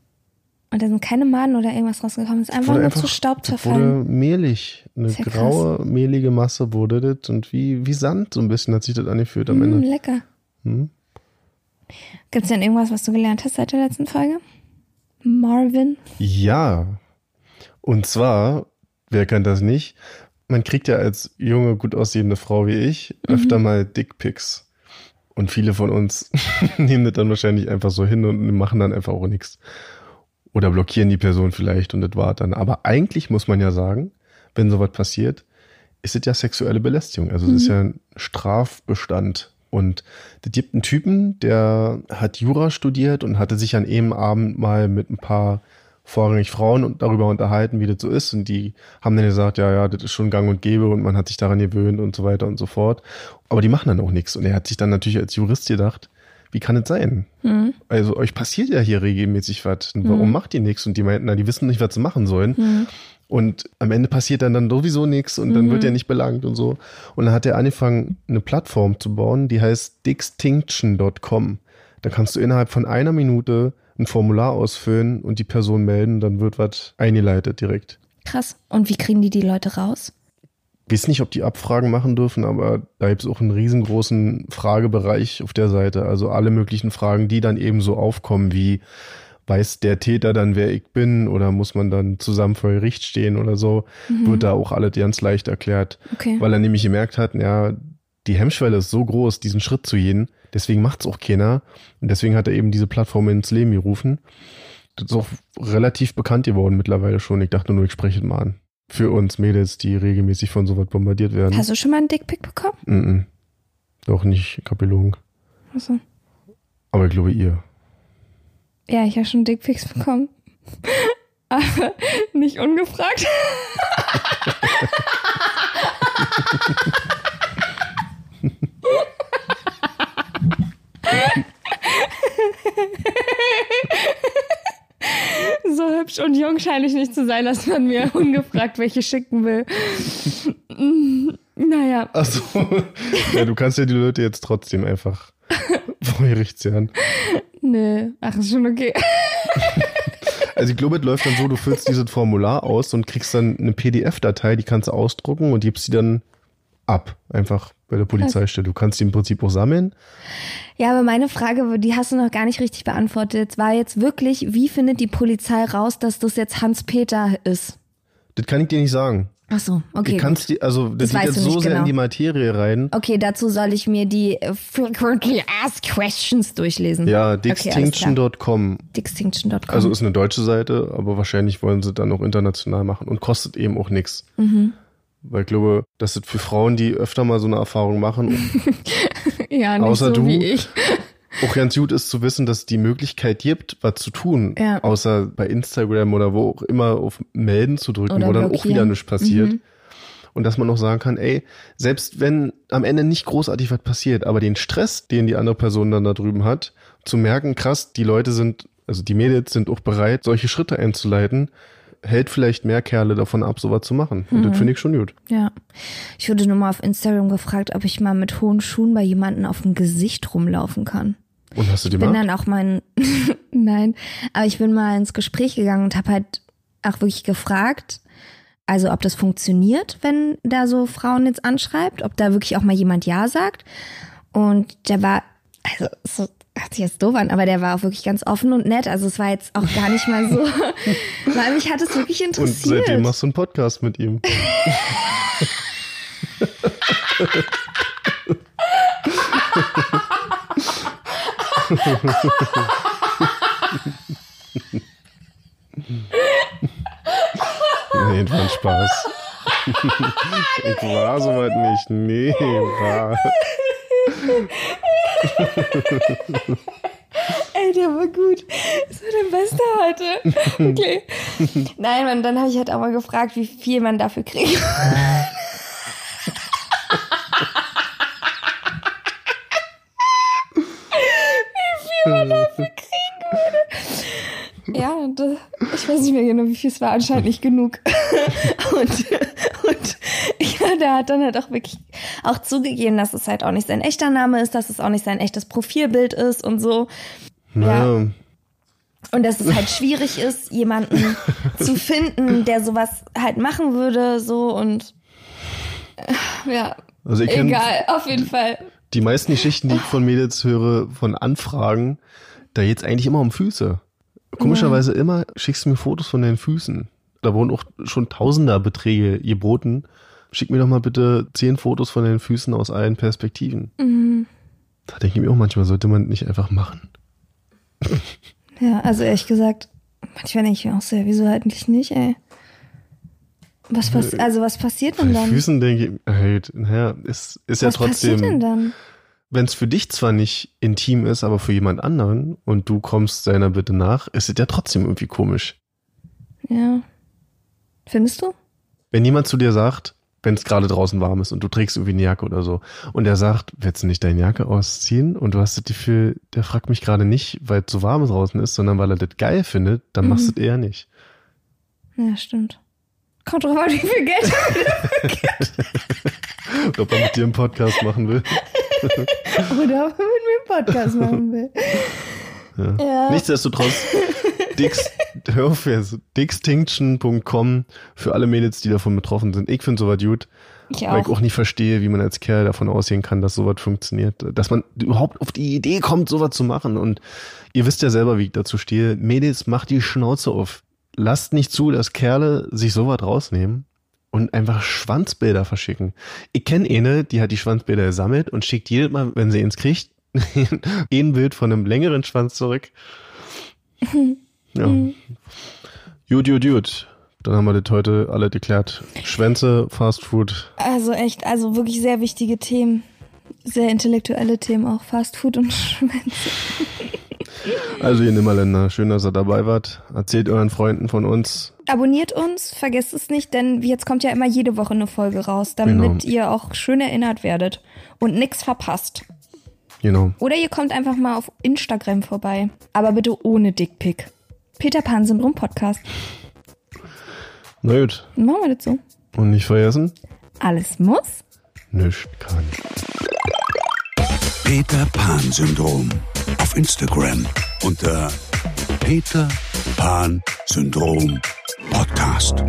Und da sind keine Maden oder irgendwas rausgekommen. Es ist einfach nur zu Staub zerfallen. wurde mehlig. Eine ja krass. graue, mehlige Masse wurde das und wie, wie Sand so ein bisschen hat sich das angefühlt am Mm, Ende. lecker. Hm? Gibt's denn irgendwas, was du gelernt hast seit der letzten Folge? Marvin? Ja. Und zwar, wer kann das nicht? Man kriegt ja als junge, gut aussehende Frau wie ich öfter mal Dickpics. Und viele von uns nehmen das dann wahrscheinlich einfach so hin und machen dann einfach auch nichts. Oder blockieren die Person vielleicht und das war dann. Aber eigentlich muss man ja sagen, wenn sowas passiert, ist es ja sexuelle Belästigung. Also es ist ja ein Strafbestand. Und es gibt einen Typen, der hat Jura studiert und hatte sich an einem Abend mal mit ein paar vorrangig Frauen und darüber unterhalten, wie das so ist. Und die haben dann gesagt, ja, ja, das ist schon gang und gäbe und man hat sich daran gewöhnt und so weiter und so fort. Aber die machen dann auch nichts. Und er hat sich dann natürlich als Jurist gedacht, wie kann es sein? Also euch passiert ja hier regelmäßig was. Warum macht ihr nichts? Und die meinten, na, die wissen nicht, was sie machen sollen. Und am Ende passiert dann, dann sowieso nichts und dann wird er nicht belangt und so. Und dann hat er angefangen, eine Plattform zu bauen, die heißt dixtinction.com. Da kannst du innerhalb von einer Minute ein Formular ausfüllen und die Person melden, dann wird was eingeleitet direkt. Krass. Und wie kriegen die die Leute raus? Weiß nicht, ob die Abfragen machen dürfen, aber da gibt es auch einen riesengroßen Fragebereich auf der Seite. Also alle möglichen Fragen, die dann eben so aufkommen, wie weiß der Täter dann, wer ich bin, oder muss man dann zusammen vor Gericht stehen oder so, wird da auch alles ganz leicht erklärt. Okay. Weil er nämlich gemerkt hat, ja, die Hemmschwelle ist so groß, diesen Schritt zu gehen, deswegen macht's auch keiner. Und deswegen hat er eben diese Plattform ins Leben gerufen. Das ist auch relativ bekannt geworden mittlerweile schon. Ich dachte nur, ich spreche es mal an. Für uns Mädels, die regelmäßig von sowas bombardiert werden. Hast du schon mal einen Dickpick bekommen? Mm -mm. Doch nicht Kapelung. Also, Aber ich glaube ihr. ja, ich habe schon Dickpicks bekommen. Aber nicht ungefragt. hübsch und jung scheine ich nicht zu sein, dass man mir ungefragt welche schicken will. Naja, Achso. ja, du kannst ja die Leute jetzt trotzdem einfach zerren. nee, ach, ist schon okay. Also ich glaube, es läuft dann so, du füllst dieses Formular aus und kriegst dann eine PDF-Datei, die kannst du ausdrucken und gibst die dann ab. Einfach bei der Polizeistelle. Du kannst die im Prinzip auch sammeln. Ja, aber meine Frage, die hast du noch gar nicht richtig beantwortet, war jetzt wirklich, wie findet die Polizei raus, dass das jetzt Hans-Peter ist? Das kann ich dir nicht sagen. Ach so, okay. ich kannst die, also das, Das geht jetzt du so sehr in genau. die Materie rein. Okay, dazu soll ich mir die Frequently Asked Questions durchlesen. Ja, Okay, alles klar. dixtinction.com. Dixtinction.com. Also ist eine deutsche Seite, aber wahrscheinlich wollen sie dann auch international machen und kostet eben auch nichts. Mhm. Weil ich glaube, dass es für Frauen, die öfter mal so eine Erfahrung machen, ja, nicht außer so du. wie ich. auch ganz gut ist zu wissen, dass es die Möglichkeit gibt, was zu tun. Ja. Außer bei Instagram oder wo auch immer auf Melden zu drücken, Oder wo dann auch blockieren. wieder nichts passiert. Mhm. Und dass man auch sagen kann, ey, selbst wenn am Ende nicht großartig was passiert, aber den Stress, den die andere Person dann da drüben hat, zu merken, krass, die Leute sind, also die Mädels sind auch bereit, solche Schritte einzuleiten, hält vielleicht mehr Kerle davon ab, sowas zu machen. Und Mhm. das finde ich schon gut. Ja. Ich wurde nur mal auf Instagram gefragt, ob ich mal mit hohen Schuhen bei jemandem auf dem Gesicht rumlaufen kann. Und hast du die bin gemacht? dann auch mein nein, aber ich bin mal ins Gespräch gegangen und habe halt auch wirklich gefragt, also ob das funktioniert, wenn da so Frauen jetzt anschreibt, ob da wirklich auch mal jemand ja sagt. Und der war also so hört sich jetzt doof an, aber der war auch wirklich ganz offen und nett. Also es war jetzt auch gar nicht mal so, weil mich hat es wirklich Und interessiert. seitdem machst du einen Podcast mit ihm. nee, war Spaß. Ich war soweit nicht. Nee, war. Ey, der war gut. Das war der Beste heute. Okay. Nein, und dann habe ich halt auch mal gefragt, wie viel man dafür kriegt. wie viel man dafür kriegen würde. Ja, und, äh, ich weiß nicht mehr genau, wie viel es war. Anscheinend nicht genug. und, und der hat dann halt auch wirklich auch zugegeben, dass es halt auch nicht sein echter Name ist, dass es auch nicht sein echtes Profilbild ist und so. Ja. Ja. Und dass es halt schwierig ist, jemanden zu finden, der sowas halt machen würde, so und ja, Also egal, auf jeden Fall. Die meisten Geschichten, die ich von Mädels höre, von Anfragen, da geht's eigentlich immer um Füße. Komischerweise immer schickst du mir Fotos von deinen Füßen. Da wurden auch schon Tausenderbeträge geboten. Schick mir doch mal bitte zehn Fotos von deinen Füßen aus allen Perspektiven. Da denke ich mir auch manchmal, sollte man nicht einfach machen. Ja, also ehrlich gesagt, manchmal denke ich mir auch ja, wieso eigentlich nicht, ey? Was pass also was passiert Bei denn den dann? Füßen denke ich, halt, naja, ist, ist ja was passiert denn trotzdem, dann? wenn es für dich zwar nicht intim ist, aber für jemand anderen und du kommst seiner Bitte nach, ist es ja trotzdem irgendwie komisch. Ja. Findest du? Wenn jemand zu dir sagt, wenn es gerade draußen warm ist und du trägst irgendwie eine Jacke oder so, und er sagt, willst du nicht deine Jacke ausziehen? Und du hast das Gefühl, der fragt mich gerade nicht, weil es so warm draußen ist, sondern weil er das geil findet, dann machst du es eher nicht. Ja, stimmt. Kommt drauf an, wie viel Geld Ob er mit dir einen Podcast machen will. oder ob er mit mir einen Podcast machen will. Ja. Nichtsdestotrotz, Dix, hör auf jetzt, dixtinction.com für alle Mädels, die davon betroffen sind. Ich finde sowas gut, Ich weil ich auch. auch nicht verstehe, wie man als Kerl davon ausgehen kann, dass sowas funktioniert. Dass man überhaupt auf die Idee kommt, sowas zu machen. Und ihr wisst ja selber, wie ich dazu stehe. Mädels, macht die Schnauze auf. Lasst nicht zu, dass Kerle sich sowas rausnehmen und einfach Schwanzbilder verschicken. Ich kenne eine, die hat die Schwanzbilder gesammelt und schickt jedes Mal, wenn sie ins kriegt, ein Bild von einem längeren Schwanz zurück. Ja. Gut, gut, gut. Dann haben wir das heute alle geklärt. Schwänze, Fast Food. Also echt, also wirklich sehr wichtige Themen. Sehr intellektuelle Themen auch. Fast Food und Schwänze. Also ihr Nimmerländer, schön, dass ihr dabei wart. Erzählt euren Freunden von uns. Abonniert uns, vergesst es nicht, denn jetzt kommt ja immer jede Woche eine Folge raus, damit Genau. ihr auch schön erinnert werdet und nix verpasst. Genau. Oder ihr kommt einfach mal auf Instagram vorbei. Aber bitte ohne Dickpick. Peter Pan Syndrom Podcast. Na gut. Dann machen wir das so. Und nicht vergessen, Alles muss. nichts kann. Peter Pan Syndrom auf Instagram unter Peter Pan Syndrom Podcast.